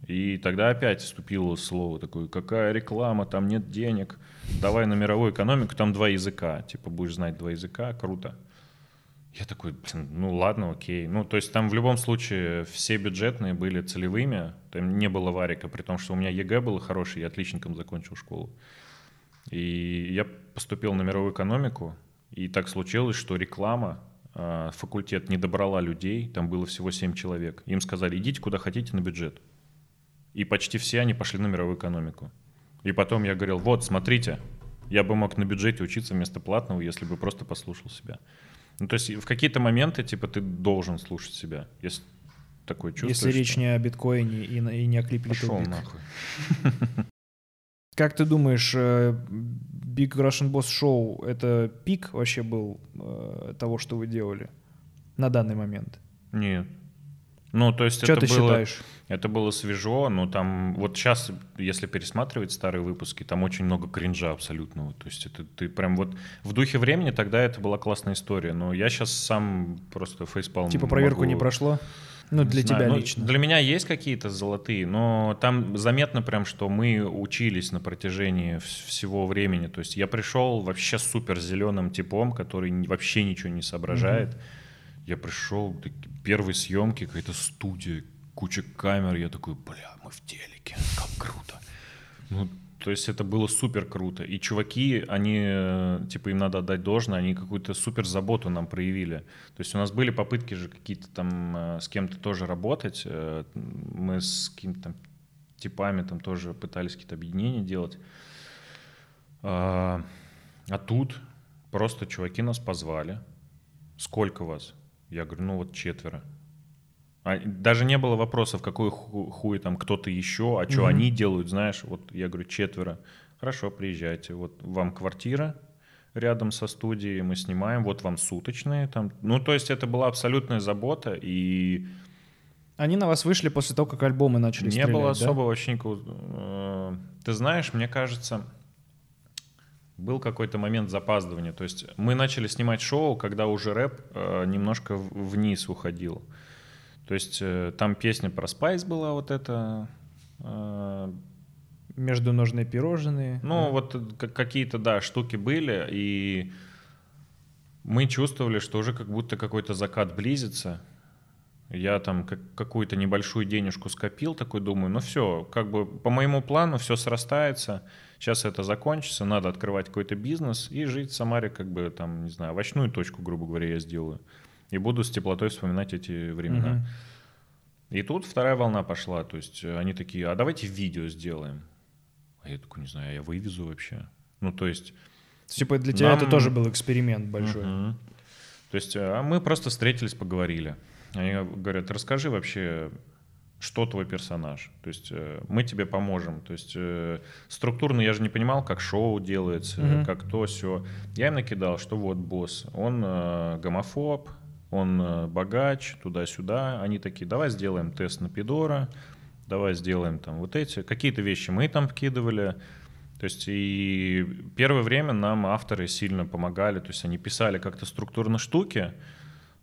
И тогда опять вступило слово такое, какая реклама, там нет денег, давай на мировую экономику, там два языка, типа будешь знать два языка, круто. Я такой, блин, ну ладно, окей. Ну, то есть там в любом случае все бюджетные были целевыми, там не было варика, при том, что у меня ЕГЭ было хороший, я отличником закончил школу. И я поступил на мировую экономику, и так случилось, что реклама, а, факультет не добрала людей, там было всего 7 человек. Им сказали, идите куда хотите на бюджет. И почти все они пошли на мировую экономику. И потом я говорил, вот, смотрите, я бы мог на бюджете учиться вместо платного, если бы просто послушал себя. Ну, то есть в какие-то моменты, типа, ты должен слушать себя. Если такое чувство. Если речь не о биткоине и, и не о клипе Пошел нахуй. Как ты думаешь, э, Big Russian Boss Show — это пик вообще был э, того, что вы делали на данный момент? Нет. Ну, то есть Что это ты было... считаешь? Это было свежо, но там вот сейчас, если пересматривать старые выпуски, там очень много кринжа абсолютного. То есть это ты прям вот в духе времени тогда это была классная история, но я сейчас сам просто фейспалм Типа проверку могу- не прошло? Ну, для знаю, тебя ну, лично. Для меня есть какие-то золотые, но там заметно прям, что мы учились на протяжении вс- всего времени. То есть я пришел вообще супер зеленым типом, который вообще ничего не соображает. Я пришел, первые съемки, какая-то студия, куча камер. Я такой, бля, мы в телеке, как круто. Ну, то есть это было супер круто. И чуваки, они, э, типа, им надо отдать должное, они какую-то супер заботу нам проявили. То есть у нас были попытки же какие-то там э, с кем-то тоже работать. Э, Мы с какими-то там типами там тоже пытались какие-то объединения делать. А а тут просто чуваки нас позвали. Сколько вас? Я говорю, ну вот четверо. А даже не было вопросов, какой ху- хуй там кто-то еще, а что Мгм. они делают, знаешь. Вот я говорю, четверо. Хорошо, приезжайте. Вот вам квартира рядом со студией, мы снимаем, вот вам суточные. Там. Ну, то есть это была абсолютная забота, и Они на вас вышли после того, как альбомы начали не стрелять, было да? особо вообще никакого... э, Ты знаешь, мне кажется, был какой-то момент запаздывания. То есть мы начали снимать шоу, когда уже рэп э, немножко вниз уходил. То есть э, там песня про Спайс была вот эта. э, Междуножные пирожные. ну, вот э, как- какие-то, да, штуки были, и мы чувствовали, что уже как будто какой-то закат близится. Я там как- какую-то небольшую денежку скопил, такой думаю, ну все, как бы по моему плану все срастается, сейчас это закончится, надо открывать какой-то бизнес и жить в Самаре, как бы там, не знаю, овощную точку, грубо говоря, я сделаю. И буду с теплотой вспоминать эти времена. Мгм. И тут вторая волна пошла. То есть э, они такие, а давайте видео сделаем. А я такой, не знаю, а я вывезу вообще. Ну, то есть... Типа для тебя Нам- это тоже был эксперимент большой. Мгм. То есть э, а мы просто встретились, поговорили. Они говорят, расскажи вообще, что твой персонаж. То есть э, мы тебе поможем. То есть э, структурно я же не понимал, как шоу делается, Мгм. как то все. Я им накидал, что вот босс, он э, гомофоб, он э, богач, туда-сюда. Они такие, давай сделаем тест на пидора, давай сделаем там вот эти. Какие-то вещи мы там вкидывали. То есть и первое время нам авторы сильно помогали, то есть они писали как-то структурно штуки,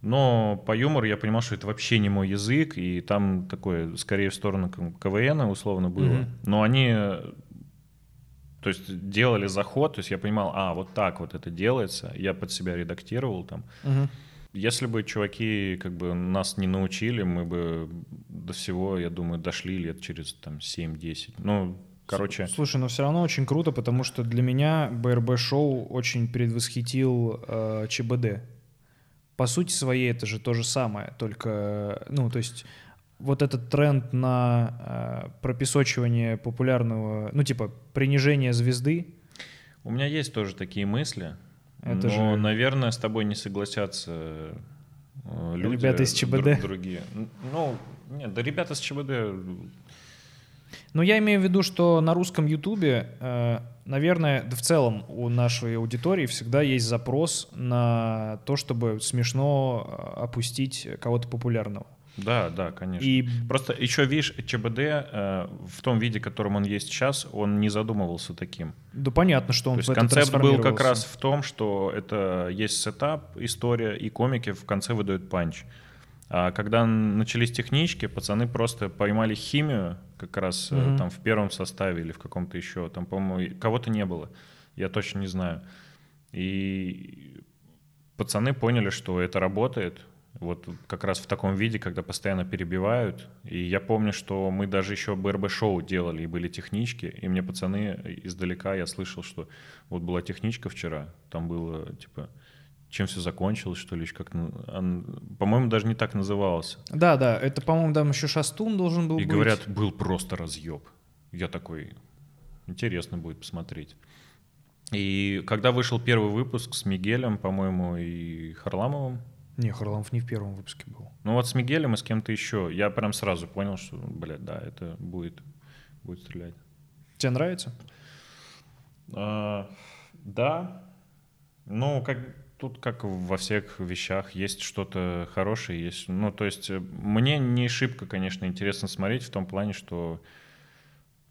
но по юмору я понимал, что это вообще не мой язык, и там такое скорее в сторону КВН условно было. Мгм. Но они э, то есть делали заход, то есть я понимал, а, вот так вот это делается, я под себя редактировал там. Мгм. Если бы чуваки как бы нас не научили, мы бы до всего, я думаю, дошли лет через там 7-10. Ну, короче, Слушай, но все равно очень круто, потому что для меня БРБ шоу очень предвосхитил э, ЧБД. По сути своей это же то же самое, только, ну, то есть вот этот тренд на э, пропесочивание популярного, ну, типа, принижение звезды, У меня есть тоже такие мысли. Это но, же- наверное, с тобой не согласятся э, люди. Ребята из ЧБД? другие. Н- Ну, нет, да ребята с ЧБД... Но я имею в виду, что на русском Ютубе, э, наверное, да в целом у нашей аудитории всегда есть запрос на то, чтобы смешно э, опустить кого-то популярного. Да, да, конечно. И Просто еще, видишь, ЧБД э, в том виде, которым он есть сейчас, он не задумывался таким. да понятно, что он То есть концепт был как раз в том, что это есть сетап, история, и комики в конце выдают панч. А когда начались технички, пацаны просто поймали химию, как раз э, Мгм. там в первом составе или в каком-то еще, там, по-моему, кого-то не было, я точно не знаю. И пацаны поняли, что это работает, вот как раз в таком виде, когда постоянно перебивают. И я помню, что мы даже еще БРБ-шоу делали, и были технички, и мне пацаны издалека, я слышал, что вот была техничка вчера, там было, типа, чем все закончилось, что ли, как... на- ан- По-моему, даже не так называлось. Да, да, это, по-моему, там еще Шастун должен был И быть. говорят, был просто разъеб. Я такой, интересно будет посмотреть. И когда вышел первый выпуск с Мигелем, по-моему, и Харламовым, Не, Харламов не в первом выпуске был. Ну вот с Мигелем и с кем-то еще. Я прям сразу понял, что, блядь, да, это будет, будет стрелять. Тебе нравится? А, да. Ну, как тут, как во всех вещах, есть что-то хорошее, есть. Ну, то есть, э, мне не шибко, конечно, интересно смотреть в том плане, что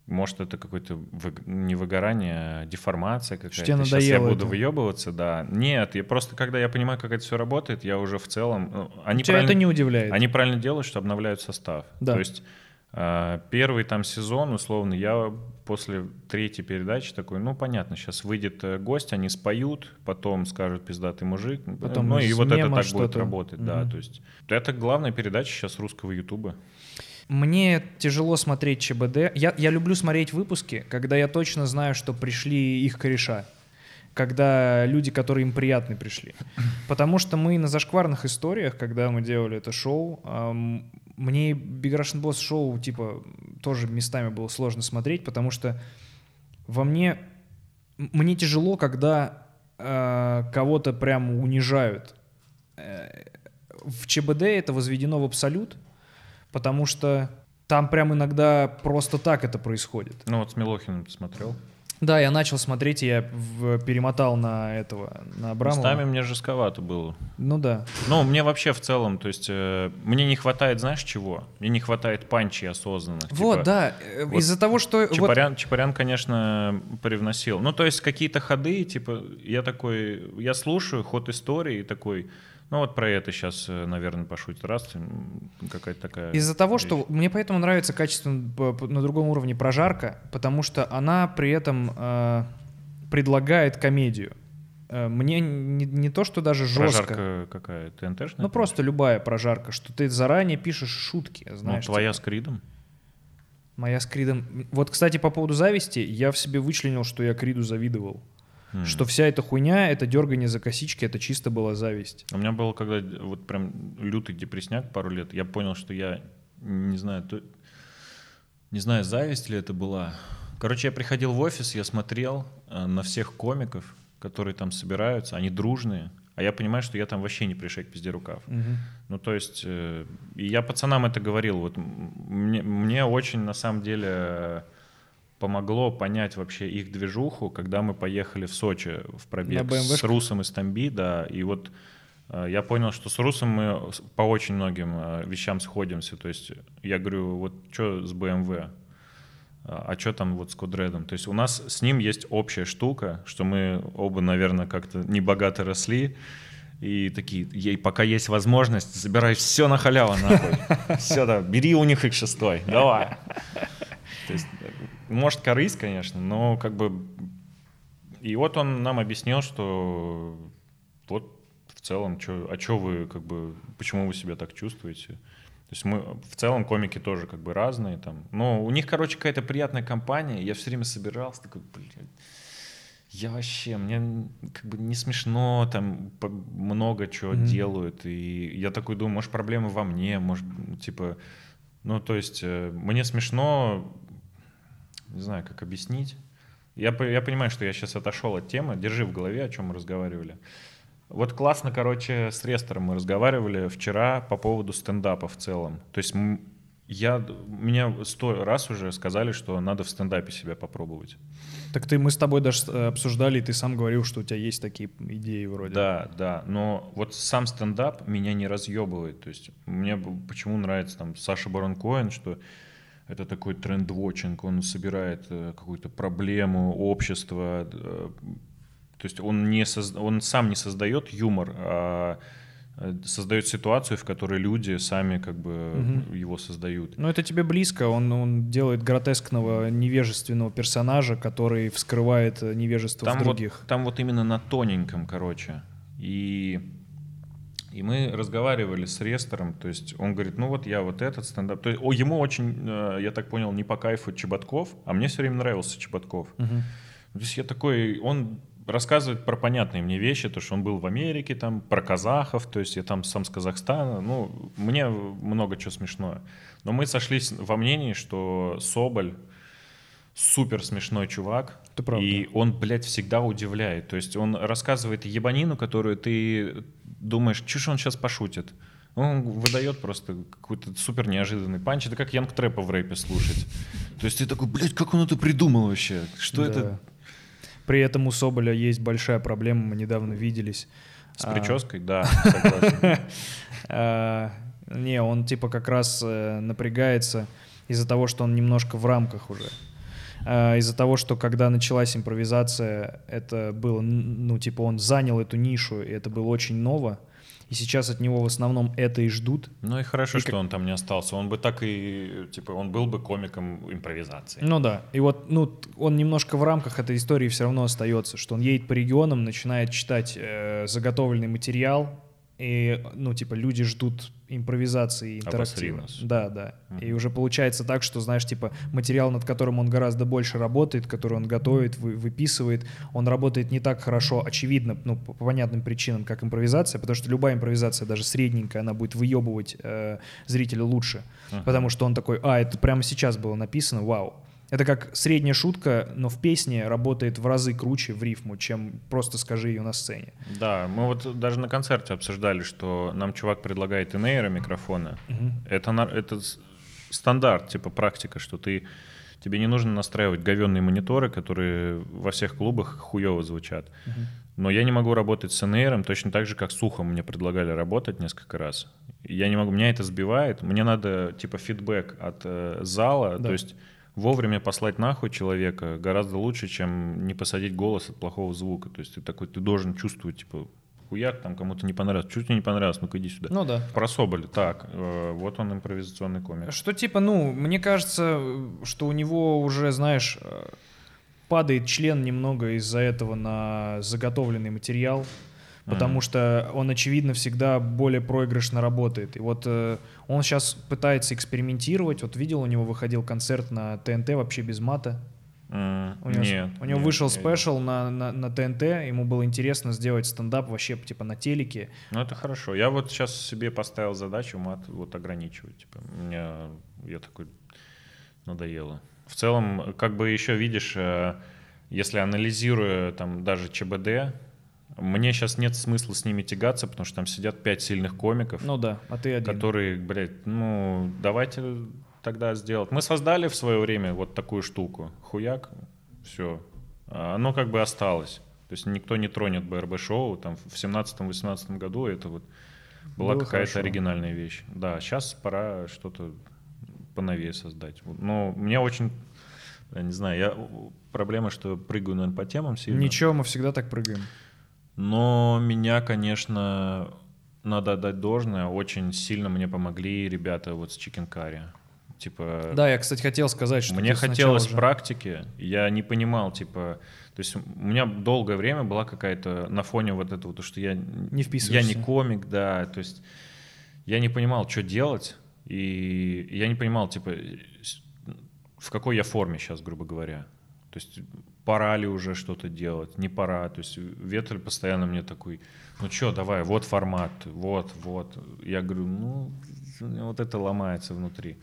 Может, это какое-то вы- не выгорание, а деформация какая-то. тебе Сейчас я буду это. выебываться, да. Нет, я просто, когда я понимаю, как это все работает, я уже в целом... ну, Они Тебя правильно- это не удивляет. Они правильно делают, что обновляют состав. Да. То есть первый там сезон, условно, я после третьей передачи такой, ну, понятно, сейчас выйдет э, гость, они споют, потом скажут пиздатый мужик, Потом ну, и вот это так будет работать, да, Мгм. то есть это главная передача сейчас русского ютуба. Мне тяжело смотреть ЧБД. Я, я люблю смотреть выпуски, когда я точно знаю, что пришли их кореша. Когда люди, которые им приятны, пришли. Потому что мы на зашкварных историях, когда мы делали это шоу, ам, мне Big Russian Boss шоу, типа, тоже местами было сложно смотреть, потому что во мне... Мне тяжело, когда э, кого-то прям унижают. Э, в ЧБД это возведено в абсолют, потому что там прям иногда просто так это происходит. Ну, вот с Милохиным ты смотрел. Да, я начал смотреть, и я в- перемотал на этого, на Абрамова. Местами мне жестковато было. Ну да. Ну, мне вообще в целом, то есть, э, мне не хватает, знаешь, чего? Мне не хватает панчей осознанных. Вот, Типа, да. э, вот Из-за того, что... вот- Чапарян, Чапарян, конечно, привносил. Ну, то есть какие-то ходы, типа, я такой, я слушаю ход истории и такой, ну вот про это сейчас, наверное, пошутит раз, какая-то такая... Из-за того, вещь. что мне поэтому нравится п- на другом уровне прожарка, потому что она при этом э, предлагает комедию. Э, мне не, не то, что даже жестко. Прожарка какая? ТНТшная? Ну просто любая прожарка, что ты заранее пишешь шутки, Ну, знаешь. твоя типа. с Кридом? Моя с Кридом. Вот, кстати, по поводу зависти, я в себе вычленил, что я Криду завидовал. М. Что вся эта хуйня, это дергание за косички, это чисто была зависть. У меня был, когда вот прям лютый депресняк пару лет, я понял, что я не знаю, то... не знаю, зависть ли это была. Короче, я приходил в офис, я смотрел э, на всех комиков, которые там собираются, они дружные, а я понимаю, что я там вообще не пришей к пизде рукав. Мгм. Ну, то есть, э, и я пацанам это говорил, вот мне, мне очень, на самом деле, помогло понять вообще их движуху, когда мы поехали в Сочи в пробег с? Русом из Тамби, да, и вот э, я понял, что с Русом мы по очень многим э, вещам сходимся, то есть я говорю, вот что с BMW, а что там вот с Кодредом? То есть у нас с ним есть общая штука, что мы оба, наверное, как-то не богато росли, и такие, ей пока есть возможность, забирай все на халяву, нахуй. [laughs] Все, да, бери у них их шестой, давай. [laughs] То есть, э, может, корысть, конечно, но как бы... И вот он нам объяснил, что вот в целом, чё, а что вы, как бы, почему вы себя так чувствуете? То есть мы в целом комики тоже как бы разные там. Но у них, короче, какая-то приятная компания. Я все время собирался, такой, блядь, я вообще, мне как бы не смешно, там много чего Мгм. делают. И я такой думаю, может, проблемы во мне, может, типа, ну, то есть э, мне смешно, не знаю, как объяснить. Я, я понимаю, что я сейчас отошел от темы. Держи в голове, о чем мы разговаривали. Вот классно, короче, с Рестором мы разговаривали вчера по поводу стендапа в целом. То есть я, меня сто раз уже сказали, что надо в стендапе себя попробовать. Так ты, мы с тобой даже э, обсуждали, и ты сам говорил, что у тебя есть такие идеи вроде. Да, да, но вот сам стендап меня не разъебывает. То есть мне почему нравится там Саша Барон Коэн, что это такой тренд-вотчинг, он собирает э, какую-то проблему общества. э, то есть он, не созда- он сам не создает юмор, а э, создает ситуацию, в которой люди сами как бы Мгм. его создают. Ну, это тебе близко. Он, он делает гротескного невежественного персонажа, который вскрывает невежество Там в вот, других. там вот именно на тоненьком, короче. И, и мы разговаривали с Рестором, то есть он говорит, ну вот я вот этот стендап. То есть, о, ему очень, э, я так понял, не по кайфу Чеботков, а мне все время нравился Чеботков. Мгм. То есть я такой, он рассказывает про понятные мне вещи, то, что он был в Америке, там, про казахов, то есть я там сам с Казахстана, ну, мне много чего смешное. Но мы сошлись во мнении, что Соболь супер смешной чувак, Это правда. и он, блядь, всегда удивляет. То есть он рассказывает ебанину, которую ты думаешь, ж он сейчас пошутит. Он выдает просто какой-то супер неожиданный панч. Это как Янг Трэпа в рэпе слушать. [laughs] То есть ты такой, блядь, как он это придумал вообще? Что Да. это При этом у Соболя есть большая проблема, мы недавно виделись. с А. прической? Да, [laughs] согласен. А, Не, он типа как раз э, напрягается из-за того, что он немножко в рамках уже. Э, из-за того, что когда началась импровизация, это было, ну, типа, он занял эту нишу, и это было очень ново. И сейчас от него в основном это и ждут. Ну и хорошо, И что как- он там не остался. Он бы так и, типа, он был бы комиком импровизации. Ну да. И вот, ну, он немножко в рамках этой истории все равно остается, что он едет по регионам, начинает читать э, заготовленный материал, и, ну, типа, люди ждут импровизации интерактива. Обосримость. Да, да. И уже получается так, что, знаешь, типа, материал, над которым он гораздо больше работает, который он готовит, вы- выписывает, он работает не так хорошо, очевидно, ну, по, по понятным причинам, как импровизация, потому что любая импровизация, даже средненькая, она будет выебывать э, зрителя лучше. Потому что он такой, а, это прямо сейчас было написано, вау. Это как средняя шутка, но в песне работает в разы круче в рифму, чем просто скажи ее на сцене. Да, мы вот даже на концерте обсуждали, что нам чувак предлагает инейра микрофона. Это, на- это с- стандарт, типа практика, что ты тебе не нужно настраивать говенные мониторы, которые во всех клубах хуево звучат. Но я не могу работать с инейром точно так же, как с ухом мне предлагали работать несколько раз. Я не могу, меня это сбивает. Мне надо типа фидбэк от э, зала, Да. то есть вовремя послать нахуй человека гораздо лучше, чем не посадить голос от плохого звука. То есть ты такой, ты должен чувствовать, типа, хуяк, там кому-то не понравилось. Чуть не понравилось, ну-ка иди сюда. Ну да. Про Соболя, так, э, вот он импровизационный комик. Что типа, ну, мне кажется, что у него уже, знаешь, э, падает член немного из-за этого на заготовленный материал, потому что он, очевидно, всегда более проигрышно работает. И вот э, он сейчас пытается экспериментировать. Вот видел, у него выходил концерт на ТНТ вообще без мата. М, У него, нет. у него нет, вышел спешл на, на, на ТНТ, ему было интересно сделать стендап вообще типа на телеке. Ну, это хорошо. Я вот сейчас себе поставил задачу мат вот ограничивать. Типа, мне, я такой, надоело. В целом, как бы еще видишь, э, если анализируя там даже ЧБД, мне сейчас нет смысла с ними тягаться, потому что там сидят пять сильных комиков, Ну да, а ты один. которые, блядь, ну, давайте тогда сделать. Мы создали в свое время вот такую штуку. Хуяк, все. Оно как бы осталось. То есть никто не тронет БРБ-шоу. Там в 17-18 году это вот была какая-то оригинальная вещь. Да, сейчас пора что-то поновее создать. Но мне очень, я не знаю, я проблема, что прыгаю, наверное, по темам сильно. Ничего, мы всегда так прыгаем. Но меня, конечно, надо отдать должное. Очень сильно мне помогли ребята вот с Chicken Curry. Типа, Да, я, кстати, хотел сказать, что мне хотелось же- практики. Я не понимал, типа, то есть у меня долгое время была какая-то на фоне вот этого, то, что я Не я вписываешься. не комик, да, то есть я не понимал, что делать, и я не понимал, типа, в какой я форме сейчас, грубо говоря. То есть пора ли уже что-то делать, не пора. То есть Ветры постоянно мне такой, ну что, давай, вот формат, вот, вот. Я говорю, ну, вот это ломается внутри.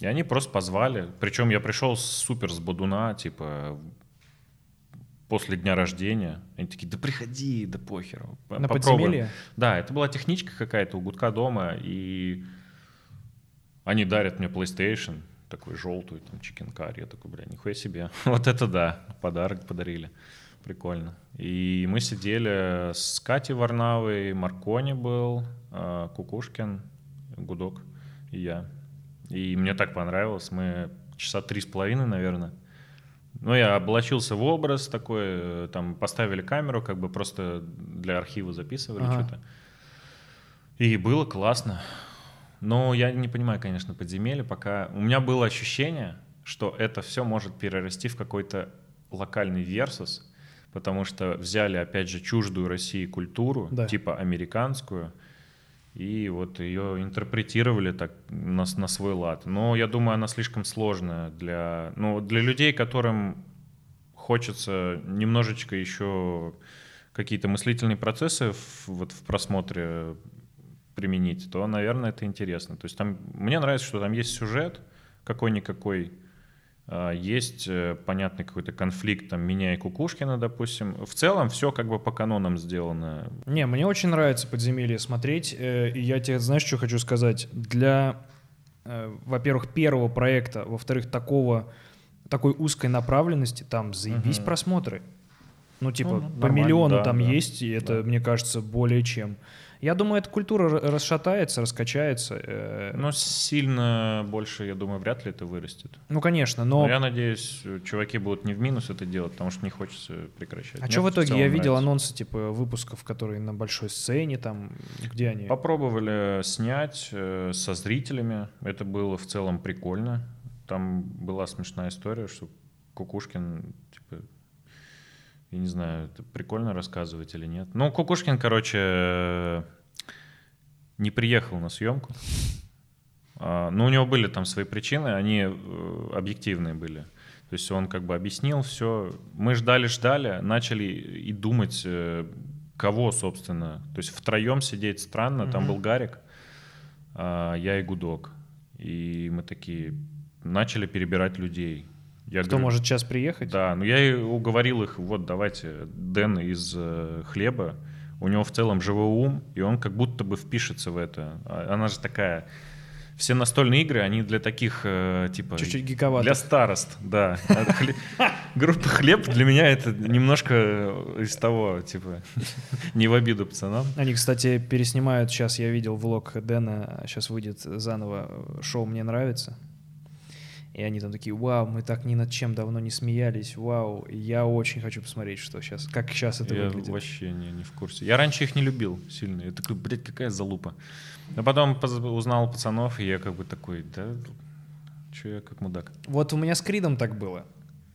И они просто позвали. Причем я пришел супер с бодуна, типа, после дня рождения. Они такие, да приходи, да похеру. по- На попробуем». подземелье? Да, это была техничка какая-то у Гудка дома, и они дарят мне PlayStation, такой желтую, там, Curry. Я такой, бля, нихуя себе. [laughs] Вот это да, подарок подарили. Прикольно. И мы сидели с Катей Варнавой, Маркони был, а, Кукушкин, Гудок и я. И мне так понравилось. Мы часа три с половиной, наверное. Ну, я облачился в образ такой, э, там поставили камеру, как бы просто для архива записывали Ага. что-то. И было классно. Но я не понимаю, конечно, подземелье, пока... У меня было ощущение, что это все может перерасти в какой-то локальный версус, потому что взяли, опять же, чуждую России культуру, Да. типа американскую, и вот ее интерпретировали так на, на свой лад. Но я думаю, она слишком сложная для, ну, для людей, которым хочется немножечко еще какие-то мыслительные процессы в, вот в просмотре применить, то, наверное, это интересно. То есть там мне нравится, что там есть сюжет какой-никакой, а, есть э, понятный какой-то конфликт, там, меня и Кукушкина, допустим. В целом все как бы по канонам сделано. Не, мне очень нравится подземелье смотреть. э, И я тебе, знаешь, что хочу сказать? Для, э, во-первых, первого проекта, во-вторых, такого, такой узкой направленности, там заебись Мгм. просмотры. Ну, типа, Ну, по миллиону да, там да. есть, и это, мне кажется, более чем. Я думаю, эта культура расшатается, раскачается. э, Но сильно больше, я думаю, вряд ли это вырастет. ну, конечно, Но но... я надеюсь, чуваки будут не в минус это делать, потому что не хочется прекращать. А Мне что в итоге? целом Я видел нравится. анонсы, типа, выпусков, которые на большой сцене, там, где они? Попробовали снять э, со зрителями. Это было в целом прикольно. Там была смешная история, что Кукушкин, я не знаю, это прикольно рассказывать или нет. Ну, Кукушкин, короче, э, не приехал на съемку. А, Ну, у него были там свои причины, они э, объективные были. То есть он как бы объяснил все. Мы ждали-ждали, начали и думать, э, кого, собственно. То есть втроем сидеть странно. Там был Гарик, а, я и Гудок. И мы такие начали перебирать людей. Я Кто говорю, может сейчас приехать? Да, ну я и уговорил их, вот давайте, Дэн из э, хлеба, у него в целом живой ум, и он как будто бы впишется в это. А Она же такая... Все настольные игры, они для таких, э, типа... Чуть-чуть гиковато. Для старост, да. А Группа «Хлеб» для меня это немножко из того, типа, не в обиду пацанам. Они, кстати, переснимают, сейчас я видел влог Дэна, сейчас выйдет заново э, шоу «Мне нравится». И они там такие, вау, мы так ни над чем давно не смеялись, вау. И я очень хочу посмотреть, что сейчас, как сейчас это Я выглядит. вообще не, не в курсе. Я раньше их не любил сильно. Я такой, блядь, какая залупа. Но потом узнал пацанов, и я как бы такой, да, что я как мудак. Вот у меня с Кридом так было.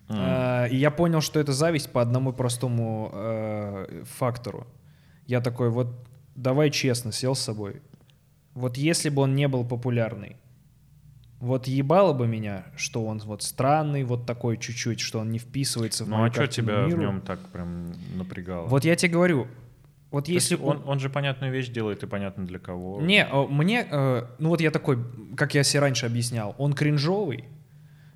М. А, И я понял, что это зависть по одному простому э, фактору. Я такой, вот давай честно, сел с собой. Вот если бы он не был популярный, вот ебало бы меня, что он вот странный, вот такой чуть-чуть, что он не вписывается в Ну а что тебя в мира. нем так прям напрягало? Вот я тебе говорю, вот То если он, он же понятную вещь делает и понятно для кого. Не, э, мне, э, ну вот я такой, как я себе раньше объяснял, он кринжовый,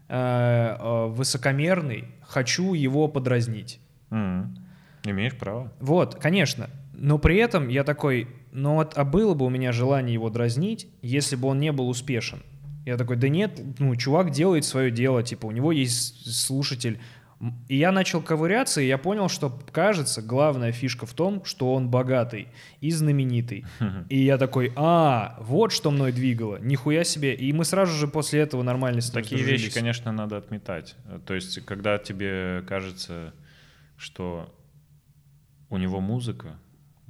э, высокомерный, хочу его подразнить. М. Имеешь право. Вот, конечно. Но при этом я такой, ну вот, а было бы у меня желание его дразнить, если бы он не был успешен. Я такой, да нет, ну, чувак делает свое дело, типа, у него есть слушатель. И я начал ковыряться, и я понял, что, кажется, главная фишка в том, что он богатый и знаменитый. [laughs] И я такой, а, вот что мной двигало, нихуя себе. И мы сразу же после этого нормально с Такие вещи, конечно, надо отметать. Э, То есть, когда тебе кажется, что у него музыка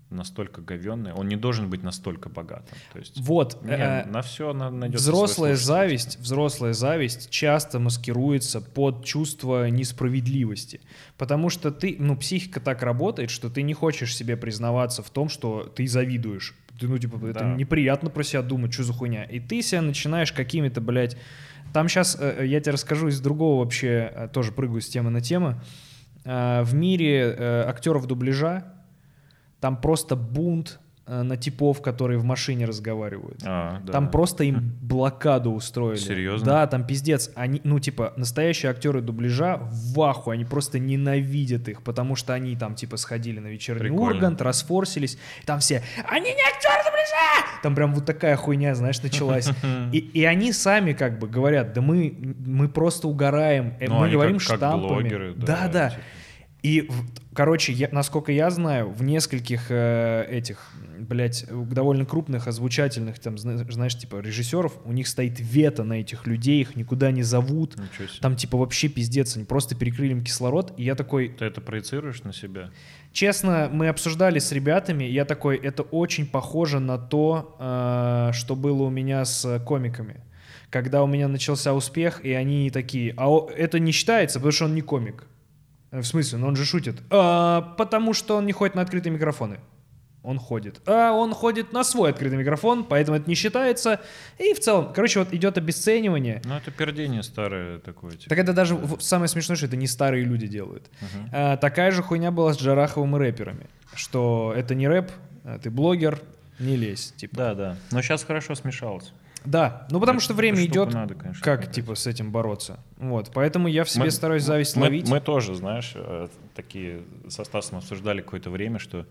настолько говенная, он не должен быть настолько богатым. То есть, Вот, не, э, на все найдется Взрослая зависть, взрослая зависть часто маскируется под чувство несправедливости. Потому что ты, ну, психика так работает, что ты не хочешь себе признаваться в том, что ты завидуешь. Ты, ну, типа, это Да. неприятно про себя думать, что за хуйня. И ты себя начинаешь какими-то, блядь... Там сейчас, я тебе расскажу из другого вообще, э, тоже прыгаю с темы на тему. Э, В мире э, актеров дубляжа там просто бунт э, на типов, которые в машине разговаривают. А, да. Там просто им [laughs] блокаду устроили. Серьезно? Да, там пиздец. Они, ну, типа, настоящие актеры дубляжа в аху, они просто ненавидят их, потому что они там, типа, сходили на вечерний Прикольно. Ургант, расфорсились, там все, они не актеры дубляжа! Там прям вот такая хуйня, знаешь, началась. [laughs] И, и они сами как бы говорят, да мы, мы просто угораем, э, Ну, мы говорим как- как штампами. блогеры, да, да, да. типа. И, короче, я, насколько я знаю, в нескольких э, этих, блядь, довольно крупных озвучательных, там, зна- знаешь, типа, режиссеров, у них стоит вето на этих людей, их никуда не зовут. Там, типа, вообще пиздец, они просто перекрыли им кислород. И я такой, Ты это проецируешь на себя? честно, мы обсуждали с ребятами, я такой, это очень похоже на то, э, что было у меня с комиками. Когда у меня начался успех, и они такие, а это не считается, потому что он не комик. Э, В смысле, ну он же шутит. «А, потому что он не ходит на открытые микрофоны. Он ходит. А он ходит на свой открытый микрофон, поэтому это не считается. И в целом, короче, вот идет обесценивание. Ну, это пердение старое такое. Типа. Так это даже самое смешное, что это не старые люди делают. А, такая же хуйня была с Джараховым и рэперами. Что это не рэп, а ты блогер, не лезь. Типа. Да, да. Но сейчас хорошо смешалось. Да, ну потому что время идет, надо, конечно, как понять. типа с этим бороться. Вот, поэтому я в себе Мы- стараюсь зависть мы, ловить. Мы тоже, знаешь, э, такие со Стасом обсуждали какое-то время, что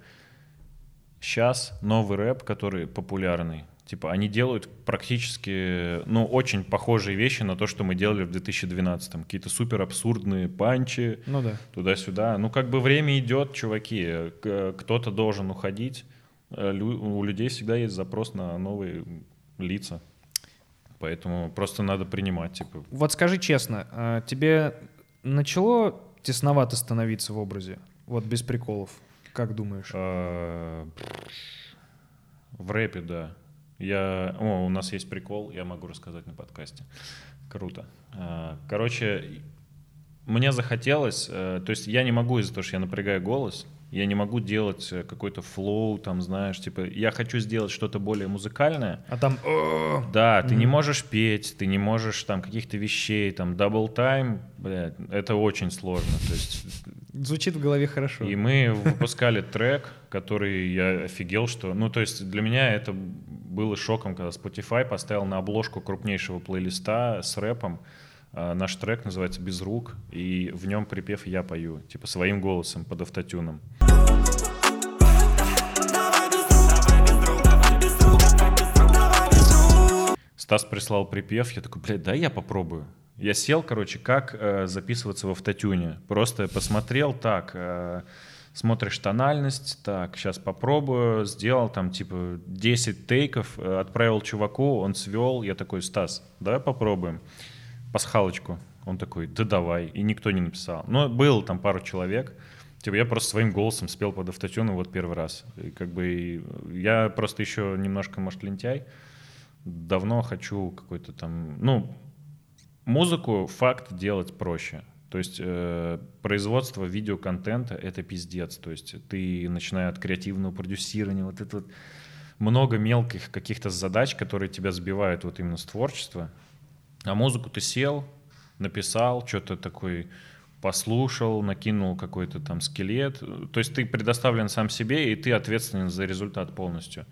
сейчас новый рэп, который популярный, Типа они делают практически, ну, очень похожие вещи на то, что мы делали в 2012-м. Какие-то супер абсурдные панчи, Ну да. туда-сюда. Ну, как бы время идет, чуваки. Кто-то должен уходить. Э, У людей всегда есть запрос на новые лица. Поэтому просто надо принимать, типа. Вот скажи честно, а тебе начало тесновато становиться в образе? Вот без приколов. Как думаешь? э, В рэпе, да. Я... О, у нас есть прикол, я могу рассказать на подкасте. Круто. А, Короче, мне захотелось, э, то есть я не могу из-за того, что я напрягаю голос, я не могу делать э, какой-то flow, там, знаешь, типа, я хочу сделать что-то более музыкальное, А там... Да, ты не можешь петь, ты не можешь там каких-то вещей, там, double time, блядь, это очень сложно. То есть, Звучит в голове хорошо. и мы выпускали трек, который я офигел, что, ну, то есть для меня это было шоком, когда Spotify поставил на обложку крупнейшего плейлиста с рэпом. А, Наш трек называется «Без рук», и в нем припев я пою, типа своим голосом под автотюном. Стас прислал припев, я такой, блядь, дай я попробую. Я сел, короче, как э, записываться в автотюне. Просто посмотрел так, э, смотришь тональность, так, сейчас попробую, сделал там типа 10 тейков, э, отправил чуваку, он свел, я такой, Стас, давай попробуем. Пасхалочку. Он такой, да давай, и никто не написал. Но было там пару человек, Типа я просто своим голосом спел под автотюном вот первый раз. И как бы я просто еще немножко, может, лентяй. Давно хочу какой-то там... Ну, музыку, факт, делать проще. То есть э, производство видеоконтента — это пиздец. То есть ты, начиная от креативного продюсирования, вот это вот много мелких каких-то задач, которые тебя сбивают вот именно с творчества. А музыку ты сел, написал, что-то такой послушал, накинул какой-то там скелет. То есть ты предоставлен сам себе, и ты ответственен за результат полностью.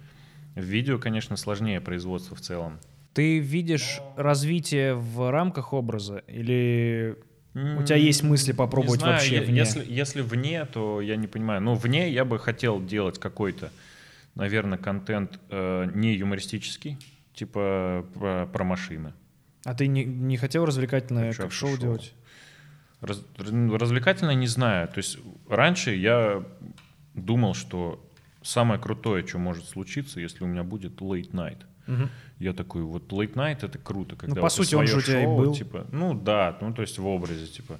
В видео, конечно, сложнее производство в целом. Ты видишь развитие в рамках образа или у тебя есть мысли попробовать знаю, вообще вне? Если, если вне, то я не понимаю. Но вне я бы хотел делать какой-то, наверное, контент э, не юмористический, типа про, про машины. А ты не, не хотел развлекательное Хочу как шоу делать? Раз- ну, развлекательно не знаю. То есть раньше я думал, что самое крутое, что может случиться, если у меня будет late night. Мгм. Я такой, вот late night это круто, когда по вот сути, он же у тебя и был. типа, ну да, ну то есть в образе, типа.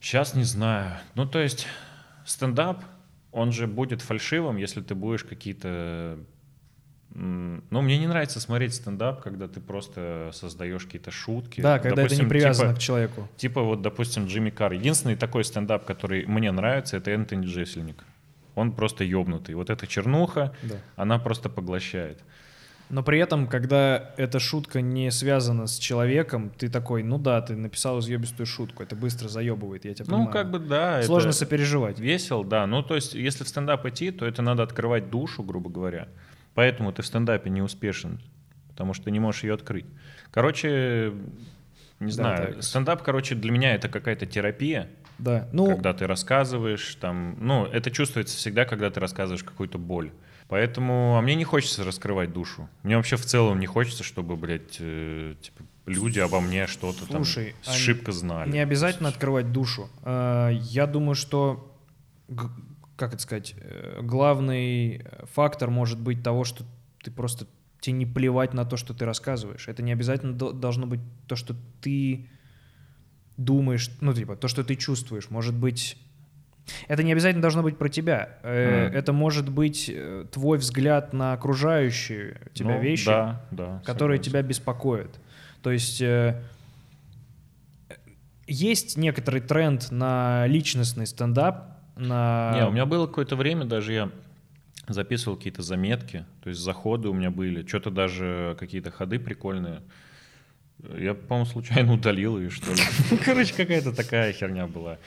Сейчас не знаю. Ну то есть стендап, он же будет фальшивым, если ты будешь какие-то... Ну, мне не нравится смотреть стендап, когда ты просто создаешь какие-то шутки. Да, когда это Допустим, не привязано типа- к человеку. Типа вот, допустим, Джимми Карр. Единственный такой стендап, который мне нравится, это Энтони Джессельник. Он просто ёбнутый. Вот эта чернуха, Да. она просто поглощает. Но при этом, когда эта шутка не связана с человеком, ты такой, ну да, ты написал изъебистую шутку, это быстро заебывает, я тебя Ну, понимаю. как бы да. Сложно это сопереживать. Весел, да. Ну, то есть, если в стендап идти, то это надо открывать душу, грубо говоря. Поэтому ты в стендапе не успешен, потому что не можешь ее открыть. Короче, не Да, знаю. так. Стендап, короче, для меня это какая-то терапия. Да. Ну, когда ты рассказываешь, там, ну, это чувствуется всегда, когда ты рассказываешь какую-то боль. Поэтому, а мне не хочется раскрывать душу. Мне вообще в целом не хочется, чтобы, блядь, э, типа, люди обо мне что-то там а шибко знали. не обязательно открывать душу. А, Я думаю, что, как это сказать, э, главный фактор может быть того, что ты просто тебе не плевать на то, что ты рассказываешь. Это не обязательно до- должно быть то, что ты думаешь, ну, типа, то, что ты чувствуешь. Может быть... Это не обязательно должно быть про тебя. Э, Мгм. Это может быть э, твой взгляд на окружающие тебя Ну, вещи Да, да. которые согласен. тебя беспокоят. То есть э, есть некоторый тренд на личностный стендап, на... Не, у меня было какое-то время, даже я записывал какие-то заметки, то есть заходы у меня были, что-то даже какие-то ходы прикольные. Я, по-моему, случайно [laughs] удалил ее, что ли. [laughs] Короче, какая-то такая херня была.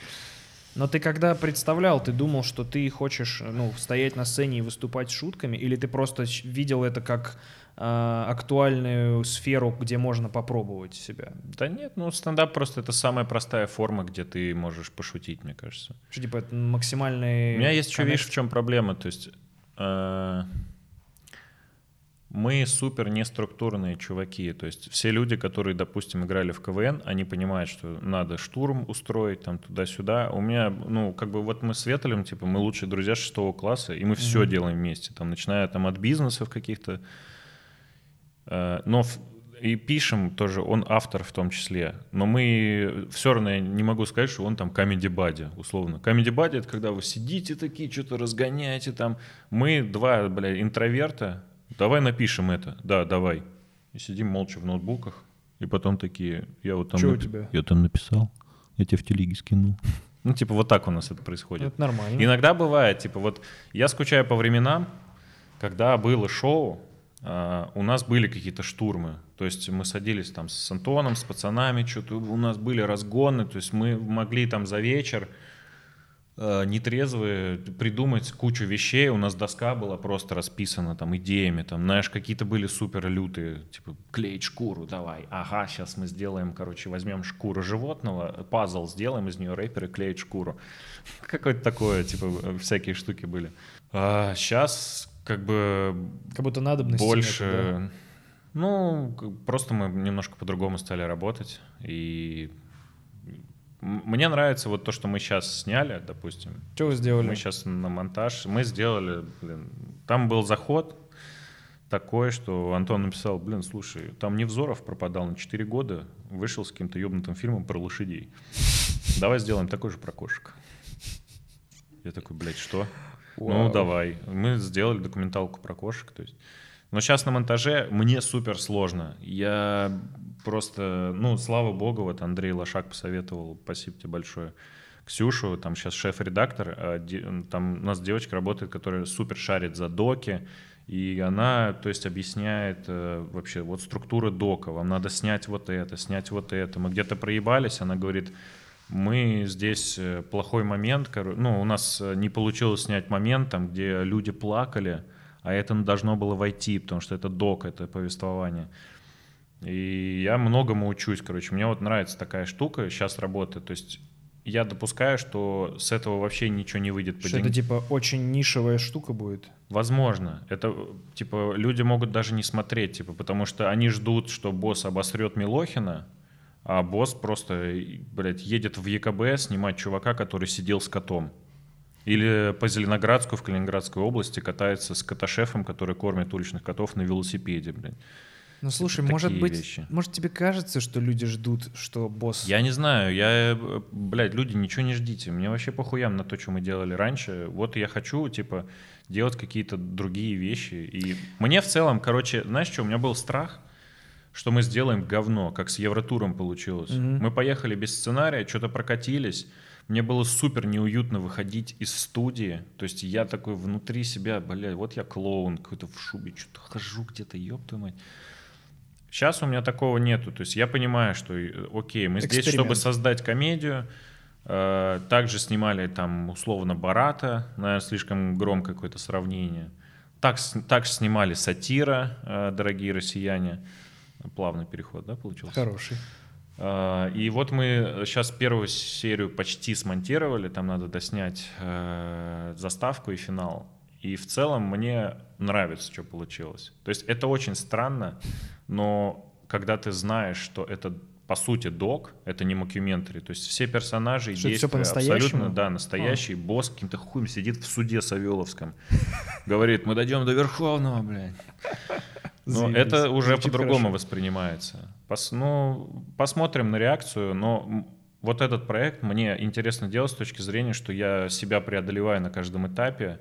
Но ты когда представлял, ты думал, что ты хочешь ну, стоять на сцене и выступать с шутками, или ты просто видел это как актуальную сферу, где можно попробовать себя? Да нет, ну стендап просто это самая простая форма, где ты можешь пошутить, мне кажется. Что типа это максимальный... У меня есть еще, видишь, в чем проблема. То есть э, Мы супер неструктурные чуваки. То есть все люди, которые, допустим, играли в КВН, они понимают, что надо штурм устроить там туда-сюда. У меня, ну, как бы вот мы с Ветелем, типа, мы лучшие друзья шестого класса, и мы все делаем вместе. Там, начиная там от бизнесов каких-то. Э, Но и пишем тоже, он автор в том числе. Но мы все равно я не могу сказать, что он там комеди бади, условно. Комеди бади это когда вы сидите такие, что-то разгоняете там. Мы два, бля, интроверта. Давай напишем это. Да, давай. И сидим молча в ноутбуках. И потом такие, я вот там... Чё у напи- тебя? Я там написал. Я тебе в телеге скинул. [laughs] Ну, типа, вот так у нас это происходит. Это нормально. Иногда бывает, типа, вот я скучаю по временам, когда было шоу, у нас были какие-то штурмы. То есть мы садились там с Антоном, с пацанами, что-то у нас были разгоны, то есть мы могли там за вечер э, нетрезвые придумать кучу вещей. У нас доска была просто расписана там идеями, там, знаешь, какие-то были супер лютые, типа клеить шкуру, давай. Ага, сейчас мы сделаем, короче, возьмем шкуру животного, пазл сделаем из нее, рэперы клеят шкуру. [laughs] Какое-то такое, типа, всякие штуки были. сейчас как бы Как будто надобности больше... нету, да? Ну, просто мы немножко по-другому стали работать. И мне нравится вот то, что мы сейчас сняли, допустим. Что вы сделали? Мы сейчас на монтаж. Мы сделали, блин, там был заход такой, что Антон написал, блин, слушай, там Невзоров пропадал на 4 года, вышел с каким-то ебнутым фильмом про лошадей. Давай сделаем такой же про кошек. Я такой, блядь, что? Ну, Вау. давай. Мы сделали документалку про кошек. То есть. Но сейчас на монтаже мне супер сложно. Я просто, ну, слава богу, вот Андрей Лошак посоветовал, спасибо тебе большое, Ксюшу, там сейчас шеф-редактор, а там у нас девочка работает, которая супер шарит за доки, и она, то есть, объясняет э, вообще вот структуру дока, вам надо снять вот это, снять вот это. Мы где-то проебались, она говорит, мы здесь э, плохой момент, ну, у нас э, не получилось снять момент, там, где люди плакали, а это должно было войти, потому что это док, это повествование. И я многому учусь, короче. Мне вот нравится такая штука, сейчас работает. То есть я допускаю, что с этого вообще ничего не выйдет Что это деньгам. типа очень нишевая штука будет? Возможно. Это, типа, люди могут даже не смотреть, типа, потому что они ждут, что босс обосрет Милохина, а босс просто, блядь, едет в ЕКБ снимать чувака, который сидел с котом. Или по Зеленоградску в Калининградской области катается с котошефом, который кормит уличных котов на велосипеде, блядь. Ну слушай, может быть, вещи. может тебе кажется, что люди ждут, что босс... Я не знаю, я, блядь, люди, ничего не ждите. Мне вообще похуям на то, что мы делали раньше. Вот я хочу, типа, делать какие-то другие вещи. И мне в целом, короче, знаешь что, у меня был страх, что мы сделаем говно, как с Евротуром получилось. Мы поехали без сценария, что-то прокатились. Мне было супер неуютно выходить из студии. То есть я такой внутри себя, блядь, вот я клоун какой-то в шубе, что-то хожу где-то, ёб твою мать. Сейчас у меня такого нету. То есть я понимаю, что, э, окей, мы здесь, чтобы создать комедию. Э, Также снимали там условно Барата, наверное, слишком громкое какое-то сравнение. Так, так снимали Сатира, э, дорогие россияне. Плавный переход, да, получился? Хороший. А, И вот мы сейчас первую серию почти смонтировали, там надо доснять э, заставку и финал. И в целом мне нравится, что получилось. То есть это очень странно, но когда ты знаешь, что это по сути док, это не мокюментари, то есть все персонажи и действия абсолютно, да, настоящий босс каким-то хуем сидит в суде Савеловском, говорит, мы дойдем до Верховного, блядь. Но Заебись. это уже по-другому воспринимается. Пос- ну, посмотрим на реакцию, но вот этот проект мне интересно делать с точки зрения, что я себя преодолеваю на каждом этапе.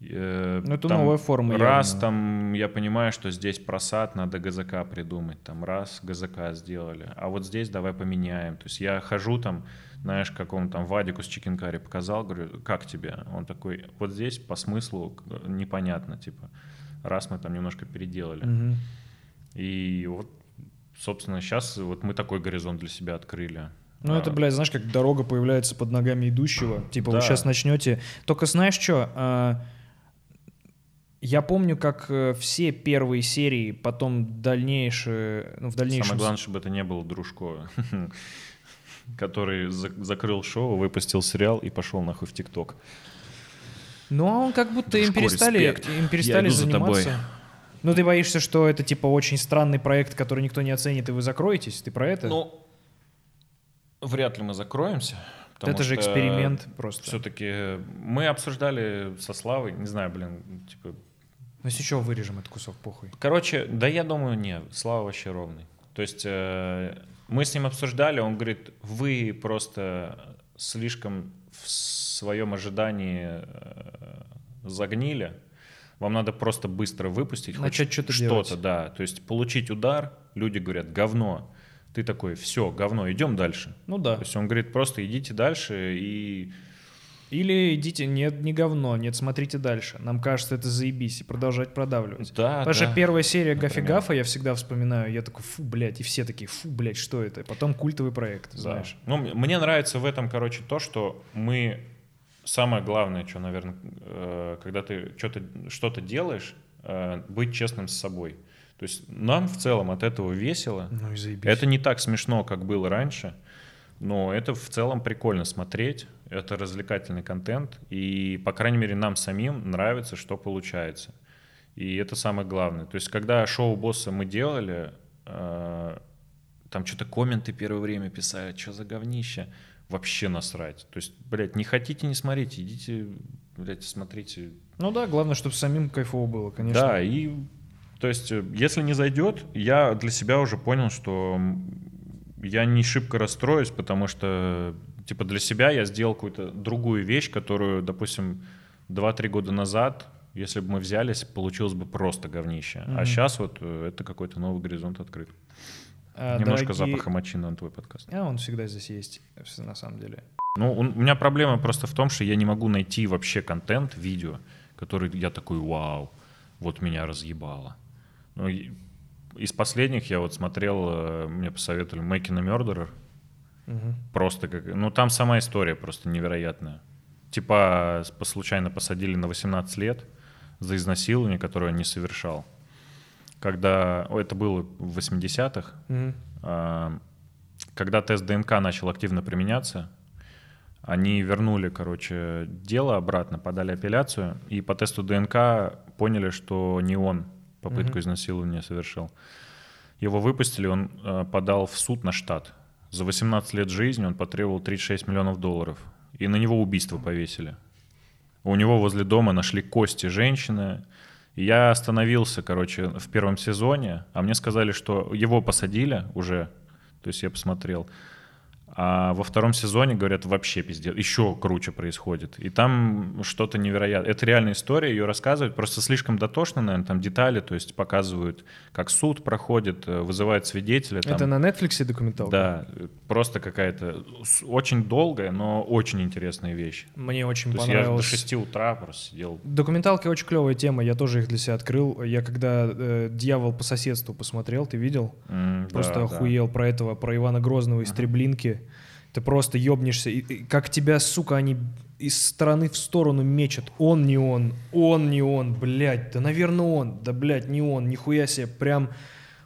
Э, Ну, это там новая форма Раз явно. там я понимаю, что здесь просад, надо ГЗК придумать. Там раз ГЗК сделали, а вот здесь давай поменяем. То есть я хожу там, знаешь, как он там Вадику с Чикенкари показал, говорю, как тебе? Он такой, вот здесь по смыслу непонятно, типа, раз мы там немножко переделали. Мгм. И вот, собственно, сейчас вот мы такой горизонт для себя открыли. Ну, это, А, блядь, знаешь, как дорога появляется под ногами идущего. Типа, вы Да. сейчас начнете. Только знаешь что? Я помню, как э, все первые серии, потом дальнейшие, ну, в дальнейшем... Самое главное, чтобы это не был Дружко, [laughs] который за- закрыл шоу, выпустил сериал и пошел нахуй в ТикТок. Ну, а он как будто им перестали, респект. им Я перестали иду за тобой. заниматься. Ну, ты боишься, что это, типа, очень странный проект, который никто не оценит, и вы закроетесь? Ты про это? Ну, вряд ли мы закроемся. это же эксперимент просто. Все-таки мы обсуждали со Славой, не знаю, блин, типа... Ну, если что, вырежем этот кусок, похуй. Короче, да я думаю, не, Слава вообще ровный. То есть э, мы с ним обсуждали, он говорит, вы просто слишком в своем ожидании э, загнили, вам надо просто быстро выпустить Начать что-то что-то, да. То есть получить удар, люди говорят, говно. Ты такой, все, говно, идем дальше. Ну да. То есть он говорит, просто идите дальше и... Или идите, нет, не говно, нет, смотрите дальше. Нам кажется, это заебись, и продолжать продавливать. Да, Потому что да. первая серия Например. Гафи Гафа я всегда вспоминаю, я такой, фу, блядь, и все такие, фу, блядь, что это? Потом культовый проект, Да. знаешь. Ну, мне нравится в этом, короче, то, что мы... Самое главное, что, наверное, э, когда ты что-то, что-то делаешь, э, быть честным с собой. То есть нам в целом от этого весело. Ну и заебись. Это не так смешно, как было раньше, но это в целом прикольно смотреть. Это развлекательный контент, и, по крайней мере, нам самим нравится, что получается. И это самое главное. То есть, когда шоу «Босса» мы делали, э, там что-то комменты первое время писали, что за говнище, вообще насрать. То есть, блядь, не хотите, не смотрите, идите, блядь, смотрите. Ну да, главное, чтобы самим кайфово было, конечно. Да, и то есть, э, если не зайдет, я для себя уже понял, что я не шибко расстроюсь, потому что, типа, для себя я сделал какую-то другую вещь, которую, допустим, 2-3 года назад, если бы мы взялись, получилось бы просто говнище. А Мгм. сейчас вот э, это какой-то новый горизонт открыт. А, Немножко дорогие- запаха мочины на твой подкаст. А, он всегда здесь есть, на самом деле. Ну, у меня проблема просто в том, что я не могу найти вообще контент, видео, который я такой, вау, вот меня разъебало. Ну, из последних я вот смотрел, э, мне посоветовали Making a Murderer, Мгм. просто как, ну там сама история просто невероятная. Типа случайно посадили на 18 лет за изнасилование, которое он не совершал. Когда, о, это было в 80-х, Мгм. а, когда тест ДНК начал активно применяться, они вернули, короче, дело обратно, подали апелляцию, и по тесту ДНК поняли, что не он попытку Мгм. изнасилования совершил. Его выпустили, он э, подал в суд на штат. За 18 лет жизни он потребовал 36 миллионов долларов. И на него убийство повесили. У него возле дома нашли кости женщины. Я остановился, короче, в первом сезоне, а мне сказали, что его посадили уже, то есть я посмотрел. А во втором сезоне, говорят, вообще пиздец, еще круче происходит. И там что-то невероятное. Это реальная история, ее рассказывают, просто слишком дотошно, наверное, там детали, то есть показывают, как суд проходит, э, вызывают свидетеля. там. Это на Netflix документалка? Да, просто какая-то очень долгая, но очень интересная вещь. Мне очень То есть я до понравилось. 6 утра просто сидел. Документалки очень клевая тема, я тоже их для себя открыл. Я когда э, «Дьявол по соседству» посмотрел, ты видел? М, Просто да, да. охуел про этого, про Ивана Грозного из Треблинки. Ты просто ёбнешься. И- и как тебя, сука, они из стороны в сторону мечут. Он не он, он не он, блядь, да, наверное, он. Да, блядь, не он, нихуя себе, прям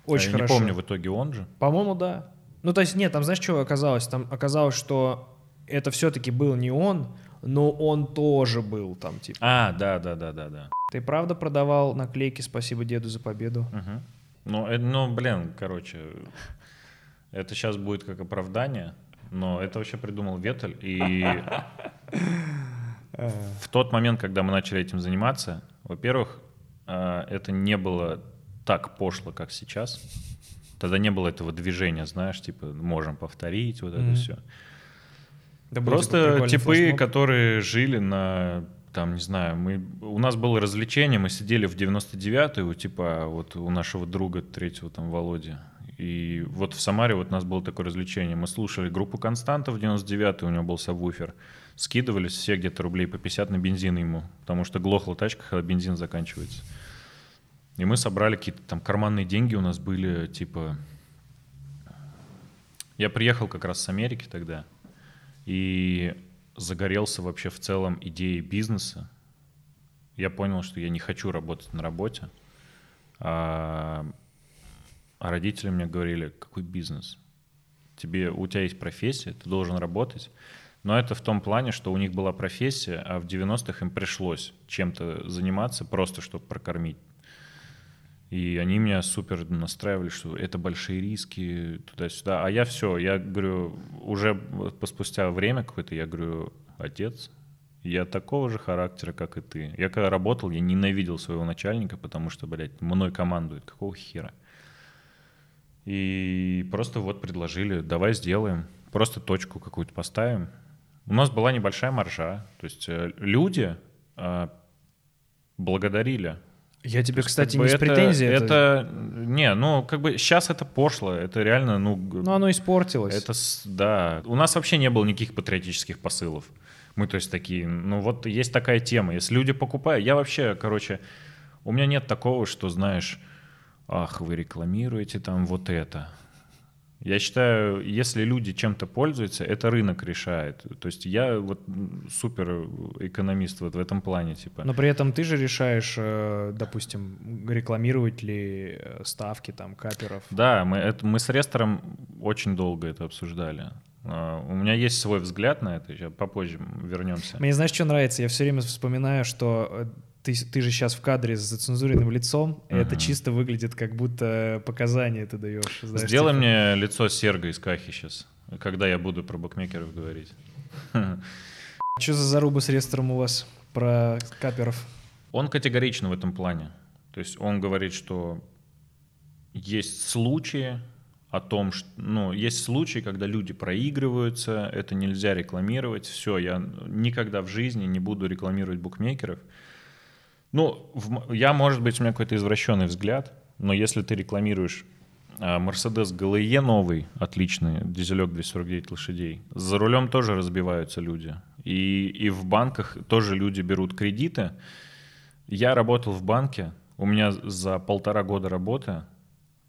очень А я хорошо. не помню, в итоге он же. По-моему, да. Ну, то есть, нет, там знаешь, что оказалось? Там оказалось, что это все-таки был не он, но он тоже был там, типа. А, да, да, да, да, да. Ты правда продавал наклейки «Спасибо деду за победу»? Мгм. Ну, э, ну, блин, короче, это сейчас будет как оправдание, но это вообще придумал Ветель. И [laughs] в тот момент, когда мы начали этим заниматься, во-первых, э, это не было так пошло, как сейчас. Тогда не было этого движения, знаешь, типа, можем повторить, вот это все. Да Просто типы, флешмоб. которые жили на, там, не знаю, мы, у нас было развлечение, мы сидели в 99-й, у, типа, вот у нашего друга третьего, там, Володи. И вот в Самаре вот у нас было такое развлечение. Мы слушали группу Константа в 99-й, у него был сабвуфер. Скидывались все где-то рублей по 50 на бензин ему, потому что глохла тачка, когда бензин заканчивается. И мы собрали какие-то там карманные деньги у нас были, типа... Я приехал как раз с Америки тогда и загорелся вообще в целом идеей бизнеса. Я понял, что я не хочу работать на работе. А, а родители мне говорили, какой бизнес? Тебе, у тебя есть профессия, ты должен работать. Но это в том плане, что у них была профессия, а в 90-х им пришлось чем-то заниматься, просто чтобы прокормить. И они меня супер настраивали, что это большие риски, туда-сюда. А я все, я говорю, уже спустя время какое-то, я говорю, отец, я такого же характера, как и ты. Я когда работал, я ненавидел своего начальника, потому что, блядь, мной командует. Какого хера? И просто вот предложили, давай сделаем, просто точку какую-то поставим. У нас была небольшая маржа, то есть э, люди э, благодарили. Я тебе, есть, кстати, как бы не с это- претензией. Это... Это, не, ну, как бы сейчас это пошло, это реально, ну, Ну, оно испортилось. это, да. У нас вообще не было никаких патриотических посылов. Мы, то есть, такие, ну, вот есть такая тема. Если люди покупают... Я вообще, короче, у меня нет такого, что, знаешь, ах, вы рекламируете там вот это. Я считаю, если люди чем-то пользуются, это рынок решает. То есть я вот супер экономист вот в этом плане, типа. Но при этом ты же решаешь, э, допустим, рекламировать ли э, ставки там каперов. Да, мы, это, мы с Рестором очень долго это обсуждали. А, У меня есть свой взгляд на это, попозже вернемся. Мне знаешь, что нравится? Я все время вспоминаю, что э, ты, ты же сейчас в кадре с зацензуренным лицом, и это чисто выглядит, как будто показания ты даешь. знаешь, Сделай типа. мне лицо Серго из Кахи сейчас, когда я буду про букмекеров говорить. [laughs] Что за заруба с рестором у вас про каперов? Он категоричен в этом плане. То есть он говорит, что есть случаи о том, что, ну, есть случаи, когда люди проигрываются, это нельзя рекламировать. Все, я никогда в жизни не буду рекламировать букмекеров. Ну, в я, может быть, у меня какой-то извращенный взгляд, но если ты рекламируешь а, Mercedes GLE новый, отличный, дизелек 249 лошадей, за рулем тоже разбиваются люди. И, и в банках тоже люди берут кредиты. Я работал в банке, у меня за полтора года работы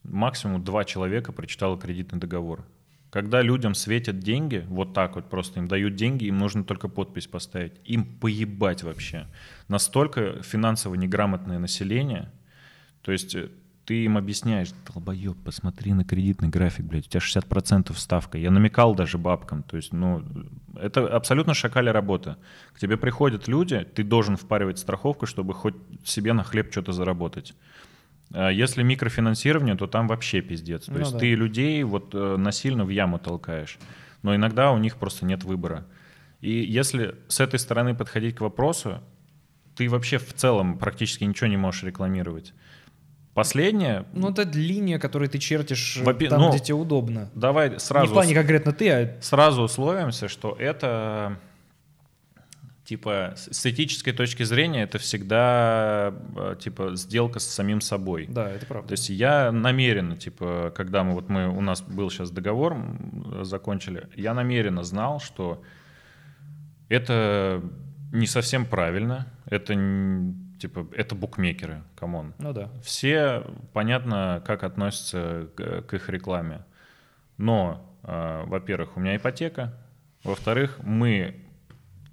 максимум два человека прочитало кредитный договор. Когда людям светят деньги, вот так вот просто им дают деньги, им нужно только подпись поставить. Им поебать вообще. Настолько финансово неграмотное население. То есть э, ты им объясняешь, долбоеб, посмотри на кредитный график, блядь, у тебя 60% ставка. Я намекал даже бабкам. То есть, ну, это абсолютно шакаля работа. К тебе приходят люди, ты должен впаривать страховку, чтобы хоть себе на хлеб что-то заработать. А Если микрофинансирование, то там вообще пиздец. То Ну есть да. ты людей вот э, насильно в яму толкаешь. Но иногда у них просто нет выбора. И если с этой стороны подходить к вопросу, ты вообще в целом практически ничего не можешь рекламировать. Последнее, Ну, это линия, которую ты чертишь э, Во-пе- там, ну, где тебе удобно. давай сразу, Не в плане конкретно ты, а сразу условимся, что это типа с этической точки зрения это всегда э, типа сделка с самим собой. да, это правда. То есть я намеренно, типа, когда мы вот мы у нас был сейчас договор, закончили, я намеренно знал, что это не совсем правильно, это типа это букмекеры, come on. Ну да. Все понятно, как относятся к, к их рекламе. Но, э, во-первых, у меня ипотека. Во-вторых, мы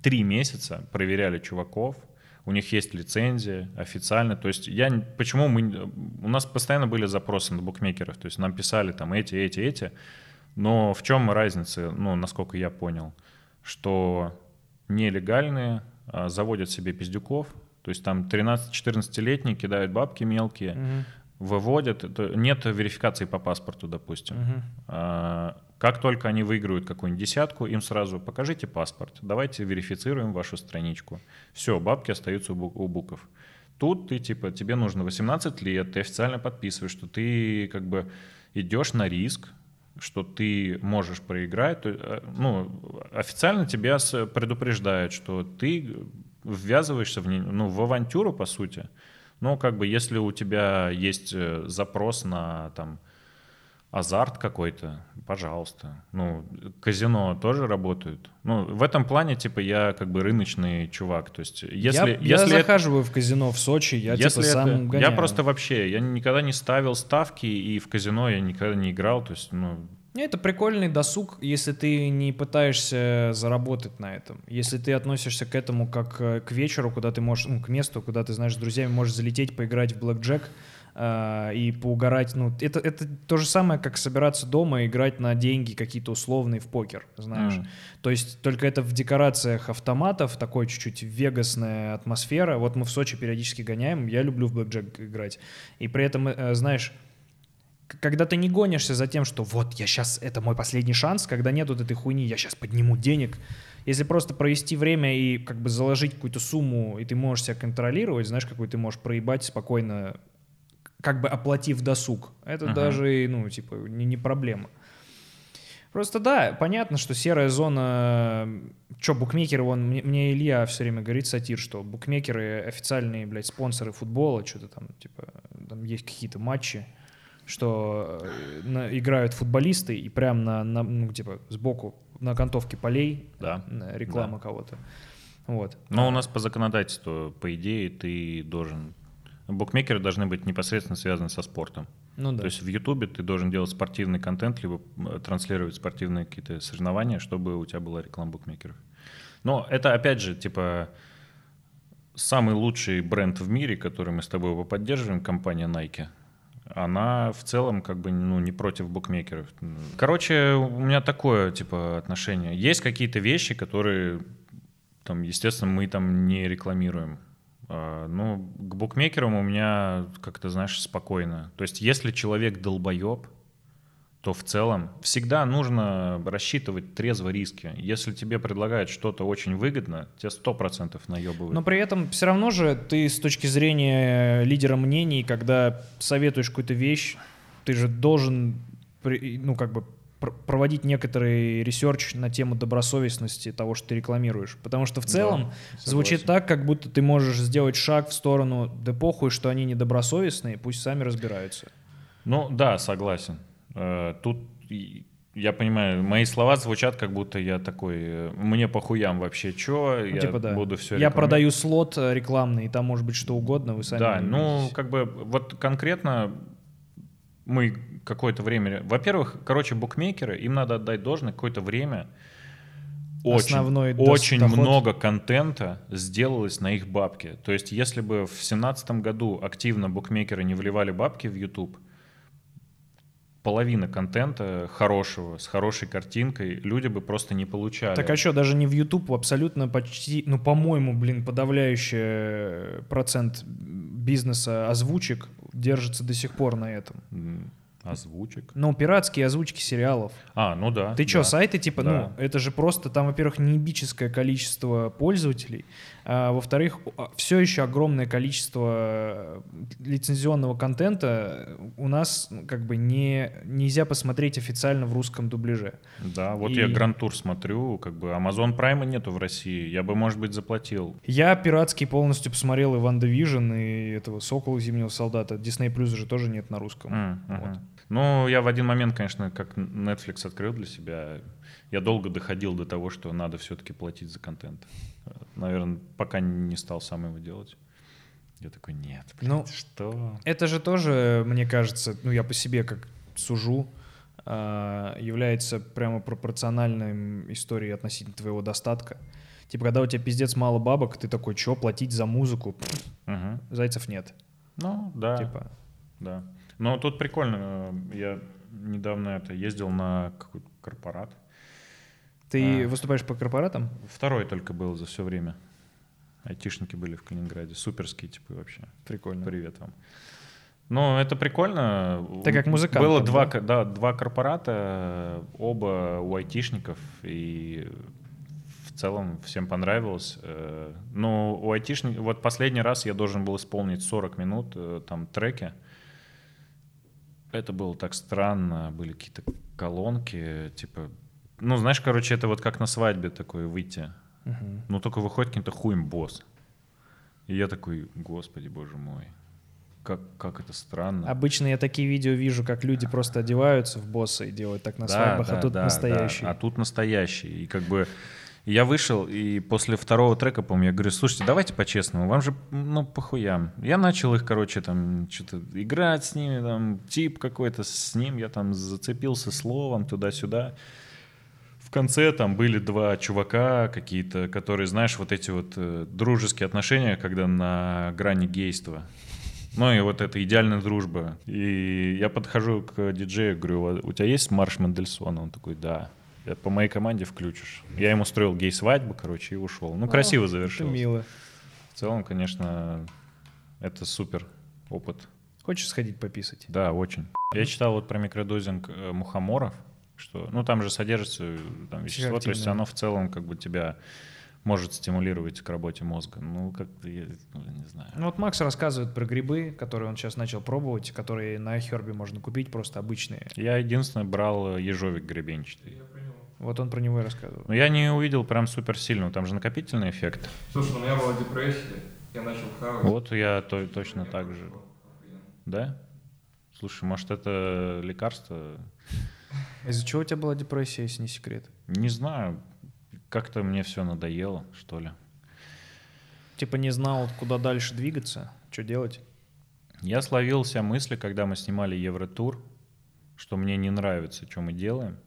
три месяца проверяли чуваков. У них есть лицензия официально. То есть я... Почему мы... У нас постоянно были запросы на букмекеров. То есть нам писали там эти, эти, эти. Но в чем разница, ну, насколько я понял, что нелегальные заводят себе пиздюков, то есть там 13-14-летние кидают бабки мелкие, Мгм. выводят, нет верификации по паспорту, допустим. А, Как только они выиграют какую-нибудь десятку, им сразу покажите паспорт, давайте верифицируем вашу страничку. Все, бабки остаются у, бу- у буков. Тут ты типа тебе нужно 18 лет, ты официально подписываешь, что ты как бы идешь на риск, что ты можешь проиграть. То, э, ну, официально тебя предупреждают, что ты ввязываешься в, ну, в авантюру, по сути. Но как бы если у тебя есть э, запрос на там азарт какой-то, пожалуйста. Ну, казино тоже работают. Ну, в этом плане, типа, я как бы рыночный чувак. То есть, если, я, я если это- захаживаю в казино в Сочи, я если типа сам это- гоняю. Я просто вообще, я никогда не ставил ставки, и в казино я никогда не играл. То есть, ну, Это прикольный досуг, если ты не пытаешься заработать на этом. Если ты относишься к этому как э, к вечеру, куда ты можешь, ну, к месту, куда ты, знаешь, с друзьями можешь залететь, поиграть в блэкджек, э, и поугарать. Ну, это, это то же самое, как собираться дома и играть на деньги какие-то условные в покер, знаешь. Мгм. То есть только это в декорациях автоматов, такой чуть-чуть вегасная атмосфера. Вот мы в Сочи периодически гоняем, я люблю в блэкджек играть. И при этом, э, знаешь, когда ты не гонишься за тем, что вот я сейчас, это мой последний шанс, когда нет вот этой хуйни, я сейчас подниму денег. Если просто провести время и как бы заложить какую-то сумму, и ты можешь себя контролировать, знаешь, какой ты можешь проебать спокойно, как бы оплатив досуг, это Ага. даже, ну, типа, не, не проблема. Просто да, понятно, что серая зона... Че, букмекеры, вон, мне, мне Илья все время говорит, сатир, что букмекеры официальные, блядь, спонсоры футбола, что-то там, типа, там есть какие-то матчи, что э, на- играют футболисты и прям на, на, ну, типа, сбоку на окантовке полей Да, реклама кого-то. Вот. Но у нас по законодательству, по идее, ты должен... Букмекеры должны быть непосредственно связаны со спортом. Ну да. То есть в Ютубе ты должен делать спортивный контент, либо транслировать спортивные какие-то соревнования, чтобы у тебя была реклама букмекеров. Но это, опять же, типа, самый лучший бренд в мире, который мы с тобой поддерживаем, компания Nike. Она в целом как бы ну, не против букмекеров. Короче, у меня такое типа отношение. Есть какие-то вещи, которые там, естественно, мы там не рекламируем. А, Ну, к букмекерам у меня как-то, знаешь, спокойно. То есть, если человек долбоеб, то в целом всегда нужно рассчитывать трезво риски. Если тебе предлагают что-то очень выгодно, тебе сто процентов наебывают. Но при этом все равно же ты с точки зрения лидера мнений, когда советуешь какую-то вещь, ты же должен, ну, как бы проводить некоторый research на тему добросовестности того, что ты рекламируешь. Потому что в целом звучит так, как будто ты можешь сделать шаг в сторону, да похуй, что они недобросовестные, пусть сами разбираются. Ну да, согласен. Э, Тут я понимаю, мои слова звучат, как будто я такой, э, мне похуям вообще, что, Ну, я типа, да. буду все Я продаю слот э, рекламный, и там может быть что угодно, вы сами Да, ну, как бы, вот конкретно мы какое-то время... Во-первых, короче, букмекеры, им надо отдать должное какое-то время. Очень, Основной очень доход. много контента сделалось на их бабки. То есть, если бы в семнадцатом году активно букмекеры не вливали бабки в YouTube, половина контента хорошего, с хорошей картинкой, люди бы просто не получали. Так а что, даже не в YouTube, абсолютно почти, ну, по-моему, блин, подавляющий процент бизнеса озвучек держится до сих пор на этом. Озвучек. Ну, пиратские озвучки сериалов. А, ну да. Ты да. сайты типа, Да. ну, это же просто там, во-первых, неебическое количество пользователей, а во-вторых, все еще огромное количество э, лицензионного контента у нас как бы не, нельзя посмотреть официально в русском дубляже. Да, вот И- я Гранд Тур смотрю, как бы Amazon Prime нету в России, я бы, может быть, заплатил. Я пиратский полностью посмотрел и Ван Division, и этого Сокола Зимнего Солдата. Disney Plus же тоже нет на русском. М, мгм. Вот. Ну, я в один момент, конечно, как Netflix открыл для себя, я долго доходил до того, что надо все-таки платить за контент. Наверное, пока не стал сам его делать. Я такой, нет, блядь, Ну, что? Это же тоже, мне кажется, ну я по себе как сужу, а, является прямо пропорциональной историей относительно твоего достатка. Типа, когда у тебя пиздец мало бабок, ты такой, что, платить за музыку? Мгм. Зайцев нет. Ну, да, Типа, да. Но тут прикольно, э, я недавно это ездил на какой-то корпорат. Ты А. выступаешь по корпоратам? Второй только был за все время. Айтишники были в Калининграде. Суперские типы вообще. Прикольно. Привет вам. Ну, это прикольно. Ты как музыкант Было два, да? да, два корпората, оба у айтишников, и в целом всем понравилось. Э, Но у айтишников... Вот последний раз я должен был исполнить 40 минут э, там треки. Это было так странно, были какие-то колонки, типа... Ну, знаешь, короче, это вот как на свадьбе такое выйти. Мгм. Ну, только выходит каким-то хуем босс. И я такой, господи, боже мой, как, как это странно. Обычно я такие видео вижу, как люди просто одеваются в босса и делают так на Да, свадьбах, а да, тут да, настоящий. да. А тут настоящий. И как бы я вышел, и после второго трека, помню, я говорю, слушайте, давайте по-честному, вам же, ну, похуям. Я начал их, короче, там, что-то играть с ними, там, тип какой-то, с ним я там зацепился словом туда-сюда. В конце там были два чувака какие-то, которые, знаешь, вот эти вот э, дружеские отношения, когда на грани гейства. Ну и вот это идеальная дружба. И я подхожу к диджею, говорю, у тебя есть марш Мендельсона? Он такой, да. Я по моей команде включишь. Я ему строил гей-свадьбу, короче, и ушел. Ну, красиво Это завершилось. мило. В целом, конечно, это супер опыт. Хочешь сходить пописать? Да, очень. Я читал вот про микродозинг э, мухоморов, что, ну, там же содержится э, там, вещество, то есть оно в целом как бы тебя может стимулировать к работе мозга. Ну, как-то, я ну, не знаю. Ну вот Макс рассказывает про грибы, которые он сейчас начал пробовать, которые на Хербе можно купить, просто обычные. Я единственное брал э, ежовик гребенчатый. Вот он про него и рассказывал. Но я не увидел прям супер сильного, там же накопительный эффект. Слушай, у меня была депрессия, я начал хавать. Вот я то, точно так же. Да? Слушай, может это лекарство? Из-за чего у тебя была депрессия, если не секрет? Не знаю, как-то мне все надоело, что ли. Типа не знал, куда дальше двигаться, что делать? Я словил себя мысли, когда мы снимали Евротур, что мне не нравится, что мы делаем,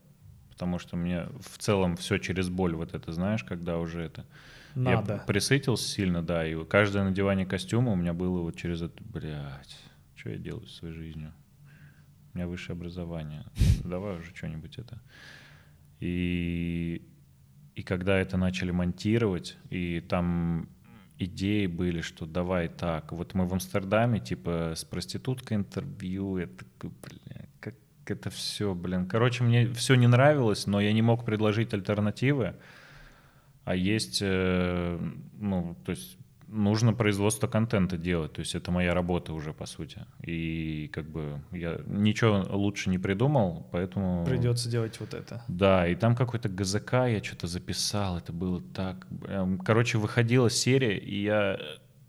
потому что мне в целом все через боль, вот это знаешь, когда уже это... Я Надо. присытился сильно, да, и каждое надевание костюма у меня было вот через это, блядь, что я делаю со своей жизнью? У меня высшее образование, давай уже что-нибудь это. И, и когда это начали монтировать, и там идеи были, что давай так, вот мы в Амстердаме, типа, с проституткой интервью, я такой, бля, как это все, блин. Короче, мне все не нравилось, но я не мог предложить альтернативы, а есть, э, ну, то есть нужно производство контента делать, то есть это моя работа уже, по сути. И как бы я ничего лучше не придумал, поэтому... Придется делать вот это. Да, и там какой-то ГЗК я что-то записал, это было так... эм, Короче, выходила серия, и я,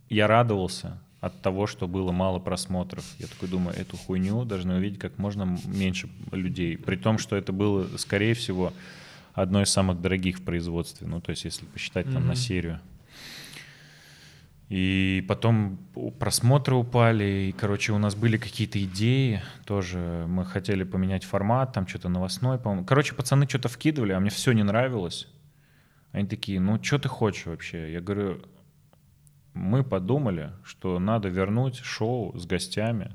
я радовался от того, что было мало просмотров. Я такой думаю, эту хуйню должны увидеть как можно меньше людей. При том, что это было, скорее всего, одно из самых дорогих в производстве. Ну, то есть, если посчитать там на серию. И потом просмотры упали, и, короче, у нас были какие-то идеи тоже. Мы хотели поменять формат, там что-то новостной, по-моему. Короче, пацаны что-то вкидывали, а мне все не нравилось. Они такие, ну, что ты хочешь вообще? Я говорю, мы подумали, что надо вернуть шоу с гостями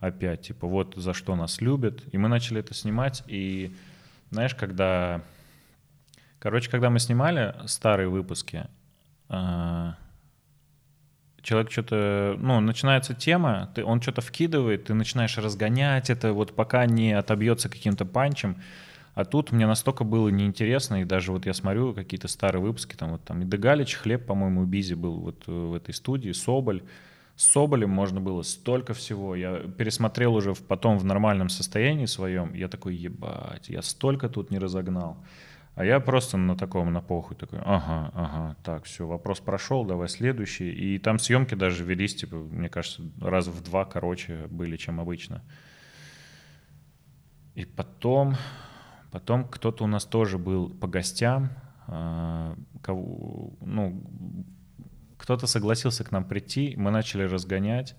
опять, типа, вот за что нас любят. И мы начали это снимать, и, знаешь, когда... Короче, когда мы снимали старые выпуски, а, человек что-то, ну, начинается тема, ты, он что-то вкидывает, ты начинаешь разгонять это, вот пока не отобьется каким-то панчем. А тут мне настолько было неинтересно, и даже вот я смотрю какие-то старые выпуски, там вот там и Дегалич, Хлеб, по-моему, Бизи был вот э, в этой студии, Соболь. С Соболем можно было столько всего. Я пересмотрел уже потом в нормальном состоянии своем. Я такой, ебать, я столько тут не разогнал. А я просто на таком, на похуй такой, ага, ага, так, все, вопрос прошел, давай следующий. И там съемки даже велись, типа, мне кажется, раз в два короче были, чем обычно. И потом, потом кто-то у нас тоже был по гостям, а, кого- ну, кто-то согласился к нам прийти, мы начали разгонять,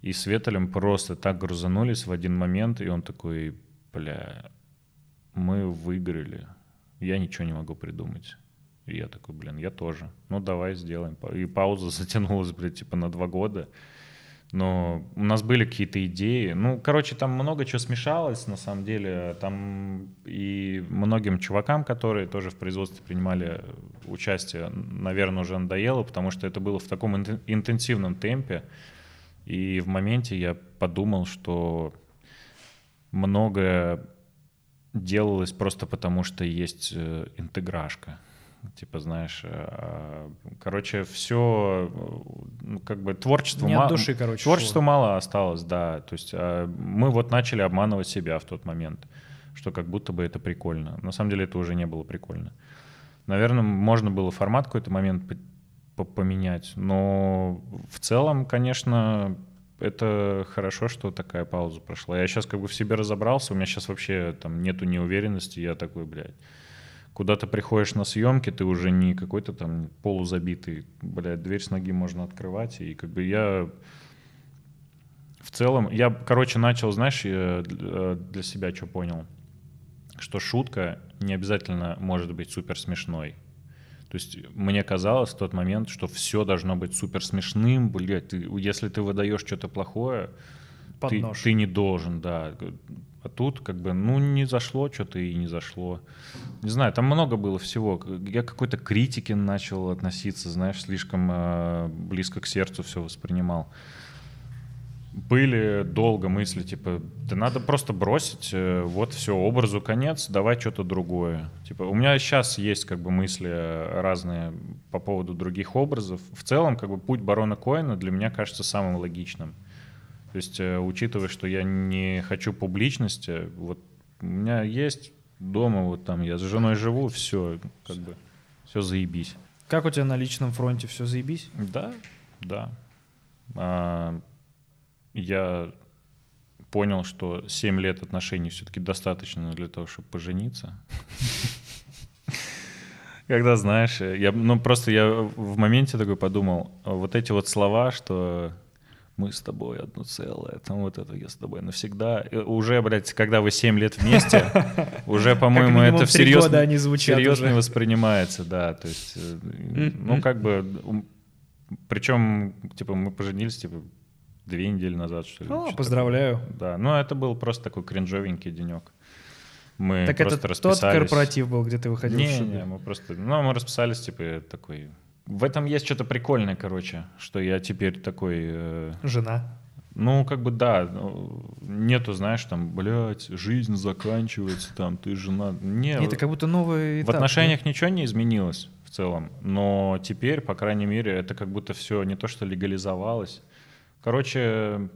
и с Ветелем просто так грузанулись в один момент, и он такой, бля, мы выиграли, я ничего не могу придумать. И я такой, блин, я тоже. Ну, давай сделаем. И пауза [laughs] затянулась, блядь, типа на два года. Но у нас были какие-то идеи. Ну, короче, там много чего смешалось, на самом деле. Там и многим чувакам, которые тоже в производстве принимали участие, наверное, уже надоело, потому что это было в таком интен- интенсивном темпе. И в моменте я подумал, что многое делалось просто потому, что есть э, интеграшка. Типа, знаешь, э, короче, все, ну, как бы творчество Не от ма- души, короче, Творчества шло. мало осталось, да. То есть э, мы вот начали обманывать себя в тот момент, что как будто бы это прикольно. На самом деле это уже не было прикольно. Наверное, можно было формат в какой-то момент по- по- поменять, но в целом, конечно, это хорошо, что такая пауза прошла. Я сейчас как бы в себе разобрался, у меня сейчас вообще там нету неуверенности, я такой, блядь, куда ты приходишь на съемки, ты уже не какой-то там полузабитый, блядь, дверь с ноги можно открывать, и как бы я в целом, я, короче, начал, знаешь, для для себя что понял, что шутка не обязательно может быть супер смешной. То есть мне казалось в тот момент, что все должно быть супер смешным, блядь, ты, если ты выдаешь что-то плохое, Под ты, нож. ты не должен, да. А тут как бы, ну, не зашло что-то и не зашло. Не знаю, там много было всего. Я какой-то критике начал относиться, знаешь, слишком э, близко к сердцу все воспринимал. Были долго мысли, типа, да надо просто бросить, э, вот все, образу конец, давай что-то другое. Типа, у меня сейчас есть как бы мысли разные по поводу других образов. В целом, как бы путь барона Коэна для меня кажется самым логичным. То есть, э, учитывая, что я не хочу публичности, вот у меня есть дома, вот там я с женой живу, все, как бы, все заебись. Как у тебя на личном фронте все заебись? Да, да. А, я понял, что 7 лет отношений все-таки достаточно для того, чтобы пожениться. [laughs] Когда, знаешь, я, ну просто я в моменте такой подумал, вот эти вот слова, что мы с тобой одно целое, там вот это я с тобой навсегда. И Уже, блядь, когда вы 7 лет вместе, [laughs] уже, по-моему, это всерьез, года они звучат серьез уже. не воспринимается, да. То есть, э, ну, как бы, причем, типа, мы поженились, типа, две недели назад, что ли. О, поздравляю. такое. Да, ну, это был просто такой кринжовенький денек. Мы Так это просто тот расписались. корпоратив был, где ты выходил в Не, не, мы просто, ну, мы расписались, типа, такой... В этом есть что-то прикольное, короче, что я теперь такой... э, Жена. ну, как бы да, ну, нету, знаешь, там, блядь, жизнь заканчивается, там, ты жена. Не, Это как будто новый в этап, отношениях ничего не изменилось в целом, но теперь, по крайней мере, это как будто все не то, что легализовалось. Короче,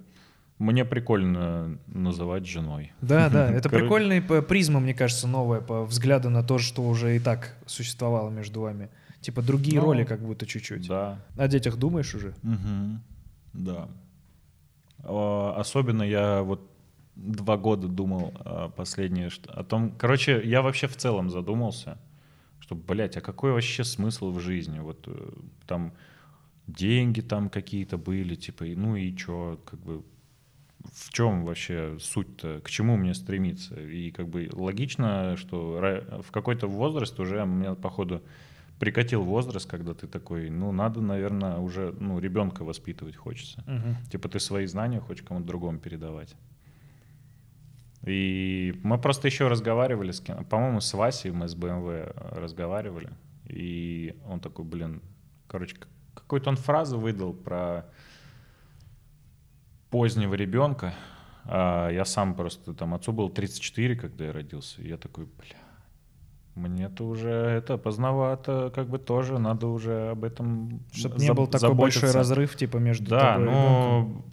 мне прикольно называть женой. Да, да, [laughs] это Короче- прикольная призма, мне кажется, новая по взгляду на то, что уже и так существовало между вами. Типа другие Ну, роли как будто чуть-чуть. Да. О детях думаешь уже? Мгм. Да. Особенно я вот два года думал а, последнее, о том, короче, я вообще в целом задумался, что, блядь, а какой вообще смысл в жизни? Вот э, там деньги там какие-то были, типа, ну и чё, как бы, в чем вообще суть-то, к чему мне стремиться? И как бы логично, что в какой-то возраст уже у меня, походу, прикатил возраст, когда ты такой, ну, надо, наверное, уже, ну, ребенка воспитывать хочется. Мгм. Типа ты свои знания хочешь кому-то другому передавать. И мы просто еще разговаривали с кем По-моему, с Васей мы с БМВ разговаривали. И он такой, блин, короче, какую-то он фразу выдал про позднего ребенка. А я сам просто там, отцу было 34, когда я родился. И я такой, бля, мне-то уже это поздновато, как бы тоже надо уже об этом Чтобы не был такой большой разрыв, типа, между Да, тобой и ребенком.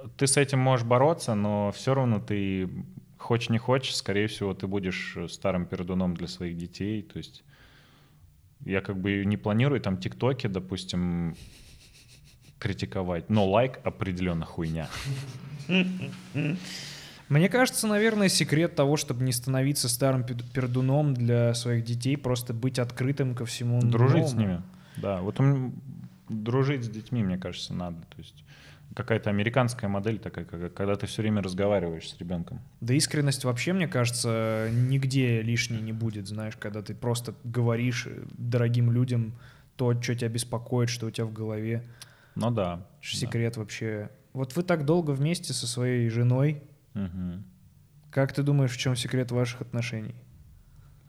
ну ты с этим можешь бороться, но все равно ты хочешь не хочешь, скорее всего, ты будешь старым пердуном для своих детей. То есть я как бы не планирую там тиктоки, допустим, критиковать, но лайк определенно хуйня. Мне кажется, наверное, секрет того, чтобы не становиться старым пердуном для своих детей, просто быть открытым ко всему Дружить с новому. ними. Да, вот ум- дружить с детьми, мне кажется, надо. То есть какая-то американская модель такая, когда ты все время разговариваешь с ребенком. Да искренность вообще, мне кажется, нигде лишней не будет, знаешь, когда ты просто говоришь э, дорогим людям то, что тебя беспокоит, что у тебя в голове. Ну да. Ш- да. Секрет вообще. Вот вы так долго вместе со своей женой. Мгм. Как ты думаешь, в чем секрет ваших отношений?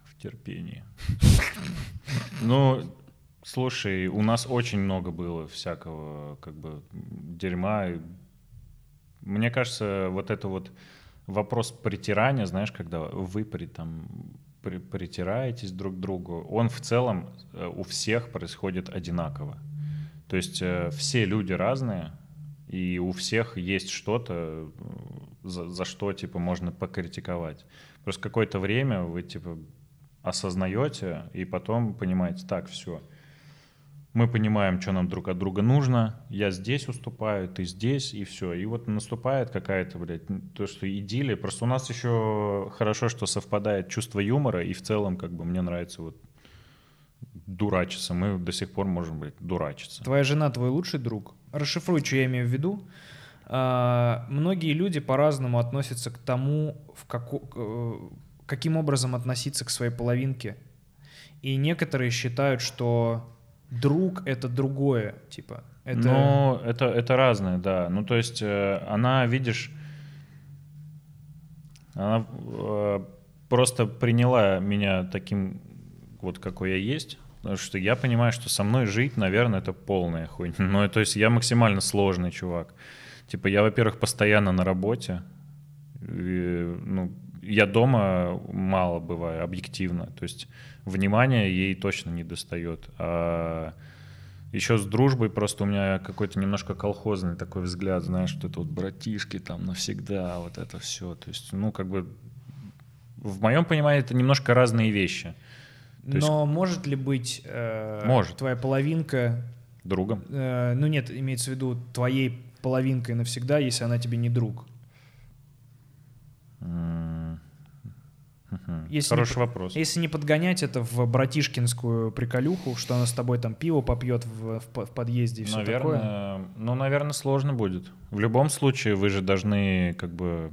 В терпении. [laughs] Ну, слушай, у нас очень много было всякого, как бы, дерьма. Мне кажется, вот это вот вопрос притирания, знаешь, когда вы при, там, при- притираетесь друг к другу, он в целом э, у всех происходит одинаково. То есть э, все люди разные, и у всех есть что-то, э, за, за что, типа, можно покритиковать. Просто какое-то время вы, типа, осознаете и потом понимаете, так, все, мы понимаем, что нам друг от друга нужно, я здесь уступаю, ты здесь, и все. И вот наступает какая-то, блядь, то, что идиллия. Просто у нас еще хорошо, что совпадает чувство юмора, и в целом, как бы, мне нравится вот дурачиться. Мы до сих пор можем, блядь, дурачиться. Твоя жена твой лучший друг? Расшифруй, что я имею в виду. А, многие люди по-разному относятся к тому, в како- э, каким образом относиться к своей половинке. И некоторые считают, что друг — это другое, типа. Это... Ну, это, это разное, да. Ну, то есть э, она, видишь, она э, просто приняла меня таким, вот какой я есть, потому что я понимаю, что со мной жить, наверное, это полная хуйня. [laughs] Ну, то есть я максимально сложный чувак. Типа я, во-первых, постоянно на работе, и, ну, я дома мало бываю, объективно. То есть внимания ей точно не достает. А еще с дружбой просто у меня какой-то немножко колхозный такой взгляд, знаешь, что это вот братишки там навсегда, вот это все. То есть, ну, как бы в моем понимании это немножко разные вещи. То есть Но может ли быть э, Может. твоя половинка, другом. э, ну нет, имеется в виду твоей половинкой навсегда, если она тебе не друг? М, мгм. Если Хороший не вопрос. Если не подгонять это в братишкинскую приколюху, что она с тобой там пиво попьет в, в в подъезде и все такое. Наверное, ну, наверное, сложно будет. В любом случае, вы же должны как бы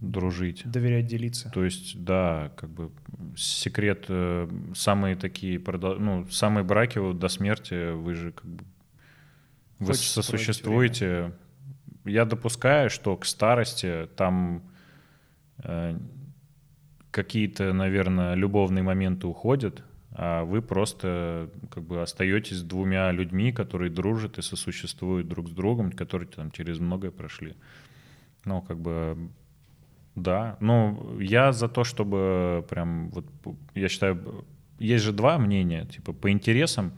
дружить. Доверять, делиться. То есть, да, как бы секрет, э, самые такие, ну, самые браки вот до смерти, вы же как бы вы Хочется сосуществуете. Я допускаю, что к старости там э, какие-то, наверное, любовные моменты уходят, а вы просто как бы остаетесь двумя людьми, которые дружат и сосуществуют друг с другом, которые там через многое прошли. Ну, как бы да, ну, я за то, чтобы прям, вот, я считаю, есть же два мнения, типа, по интересам,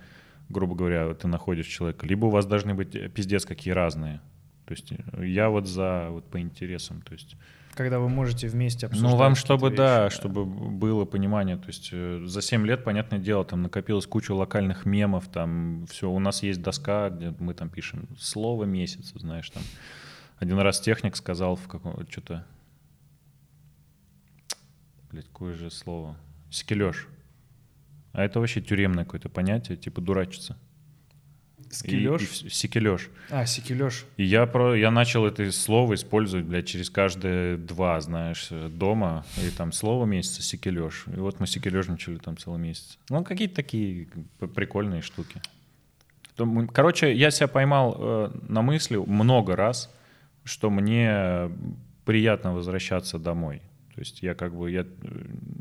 грубо говоря, ты находишь человека, либо у вас должны быть пиздец какие разные. То есть я вот за вот по интересам, то есть, Когда вы можете вместе обсуждать. ну, вам чтобы, вещи, да, чтобы было понимание, то есть э, за 7 лет, понятное дело, там накопилось куча локальных мемов, там все, у нас есть доска, где мы там пишем слово месяца, знаешь, там. Один раз техник сказал в каком что-то, блядь, какое же слово, скележ. А это вообще тюремное какое-то понятие, типа дурачиться. Скелёж? И- и Секележ. А, секележ. И я, про, я начал это слово использовать, блядь, через каждые два, знаешь, дома. И там слово месяца секележ. И вот мы секележничали там целый месяц. Ну, какие-то такие прикольные штуки. Короче, я себя поймал э, на мысли много раз, что мне приятно возвращаться домой. То есть я как бы я э,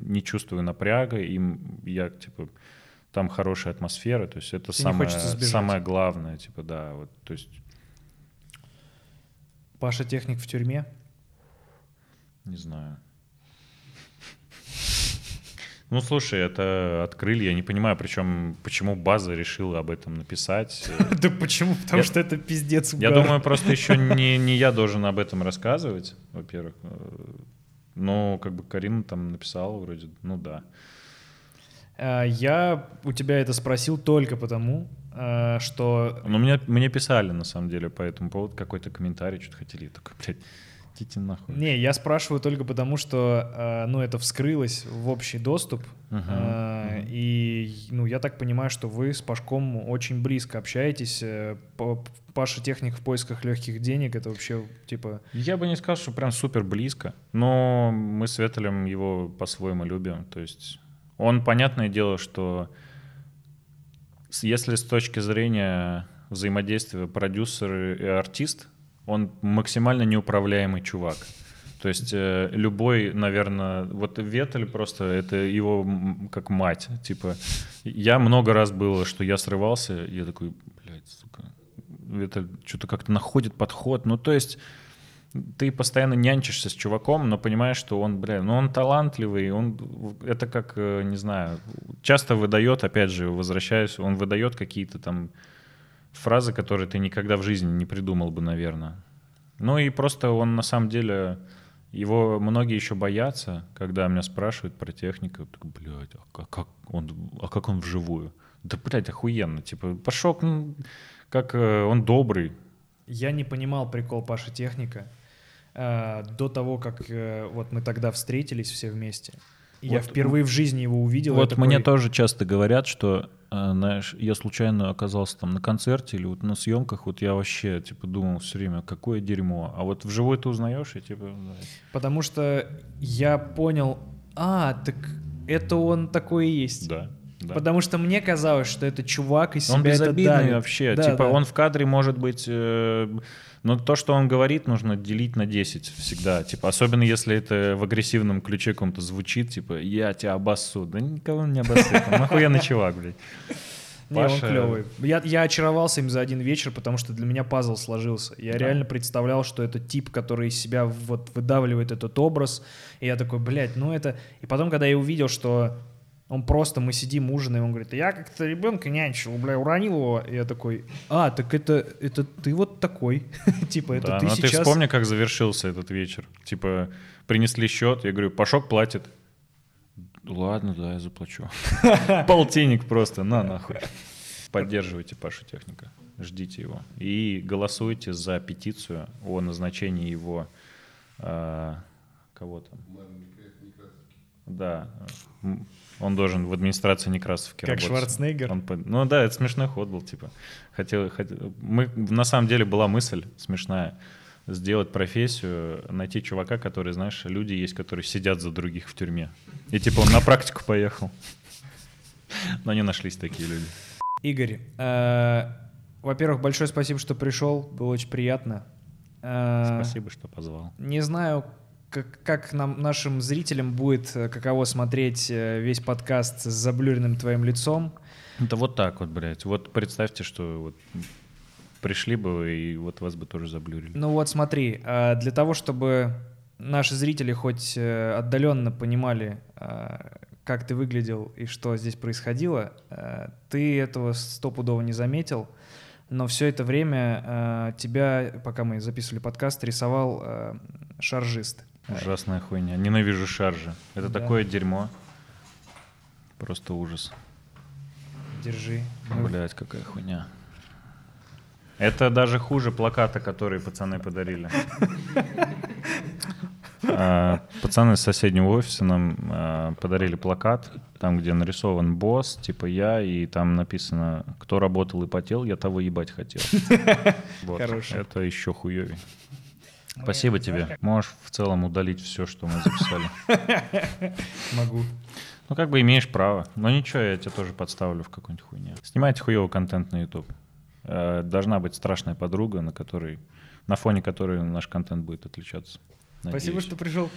не чувствую напряга, и я типа там хорошая атмосфера, то есть это Тебе самое, самое главное, типа да, вот, то есть Паша техник в тюрьме. Не знаю. Ну, слушай, это открыли, я не понимаю, причем, почему база решила об этом написать. [laughs] Да почему? Потому что это пиздец. Я думаю, просто еще [laughs] не, я должен об этом рассказывать, во-первых. Но как бы Карина там написала вроде, ну да. А, Я у тебя это спросил только потому, а, что Но мне, мне писали, на самом деле, по этому поводу какой-то комментарий, что-то хотели. Я такой, блядь, идите нахуй. Не, я спрашиваю только потому, что, э, ну, это вскрылось в общий доступ, э, мгм. и, ну, я так понимаю, что вы с Пашком очень близко общаетесь. э, Па- Паша техник в поисках легких денег, это вообще, типа, Я бы не сказал, что прям супер близко, но мы с Ветелем его по-своему любим. То есть он, понятное дело, что если с точки зрения взаимодействия продюсер и артист, он максимально неуправляемый чувак. То есть э, любой, наверное, вот Ветель просто это его как мать. Типа я много раз было, что я срывался, я такой, блядь, сука, Ветель что-то как-то находит подход. Ну то есть ты постоянно нянчишься с чуваком, но понимаешь, что он, бля, ну он талантливый, он, это как, э, не знаю, часто выдает, опять же, возвращаюсь, он выдает какие-то там фразы, которые ты никогда в жизни не придумал бы, наверное. Ну и просто он на самом деле, его многие еще боятся, когда меня спрашивают про технику, так, блядь, а как, он, а как он вживую? Да, блядь, охуенно, типа, пошел, ну, как э, он добрый, я не понимал прикол Паши техника э, до того, как э, вот мы тогда встретились все вместе. И я Вот- впервые в жизни его увидел. Вот я мне такой, тоже часто говорят, что, э, знаешь, я случайно оказался там на концерте или вот на съемках, вот я вообще, типа, думал все время, какое дерьмо. А вот вживую ты узнаешь, и типа, да. Потому что я понял, а, так это он такой и есть. Да. Да. Потому что мне казалось, что это чувак из себя Он это безобидный давит. вообще. Да, типа да. он в кадре может быть... э, но то, что он говорит, нужно делить на 10 всегда. Типа, особенно если это в агрессивном ключе каком-то звучит, типа, я тебя обоссу. Да никого не обоссет. Он охуенный чувак, блядь. Не, он Паша- клевый. Я, я очаровался им за один вечер, потому что для меня пазл сложился. Я реально представлял, что это тип, который из себя вот выдавливает этот образ. И я такой, блядь, ну это... И потом, когда я увидел, что он просто, мы сидим, ужинаем, он говорит, я как-то ребенка нянчил, бля, уронил его. И я такой, а, так это, это ты вот такой. [laughs] Типа, это Да, ты но ты сейчас... вспомни, как завершился этот вечер. Типа, принесли счет, я говорю, Пашок платит. Ладно, да, я заплачу. [laughs] Полтинник просто, на нахуй. Поддерживайте Пашу Техника, ждите его. И голосуйте за петицию о назначении его... а, кого там? Да. Он должен в администрации Некрасовки Как работать. Шварценеггер? Он Ну да, это смешной ход был, типа. Хотел, хотел- Мы, на самом деле была мысль смешная сделать профессию, найти чувака, который, знаешь, люди есть, которые сидят за других в тюрьме. И типа он на практику поехал. [laughs] Но не нашлись такие люди. Игорь, э, во-первых, большое спасибо, что пришел, было очень приятно. Э, Спасибо, что позвал. Не знаю, как, как нам, нашим зрителям будет э, каково смотреть э, весь подкаст с заблюренным твоим лицом. Это вот так вот, блядь. Вот представьте, что вот пришли бы вы, и вот вас бы тоже заблюрили. Ну вот смотри, э, для того, чтобы наши зрители хоть э, отдаленно понимали, э, как ты выглядел и что здесь происходило, ты этого стопудово не заметил, но все это время тебя, пока мы записывали подкаст, рисовал шаржист. Ужасная хуйня. Ненавижу шаржи. Это Да. такое дерьмо. Просто ужас. Держи. Мы- Блять, какая хуйня. Это даже хуже плаката, который пацаны подарили. [laughs] А, Пацаны с соседнего офиса нам а, подарили плакат, там, где нарисован босс, типа я, и там написано, кто работал и потел, я того ебать хотел. [laughs] Вот. Это еще хуевей. Спасибо тебе. Можешь в целом удалить все, что мы записали. [laughs] Могу. Ну, как бы имеешь право. Но ничего, я тебя тоже подставлю в какую-нибудь хуйню. Снимайте хуёвый контент на YouTube. Э, Должна быть страшная подруга, на которой, на фоне которой наш контент будет отличаться. Спасибо, Надеюсь. что пришел.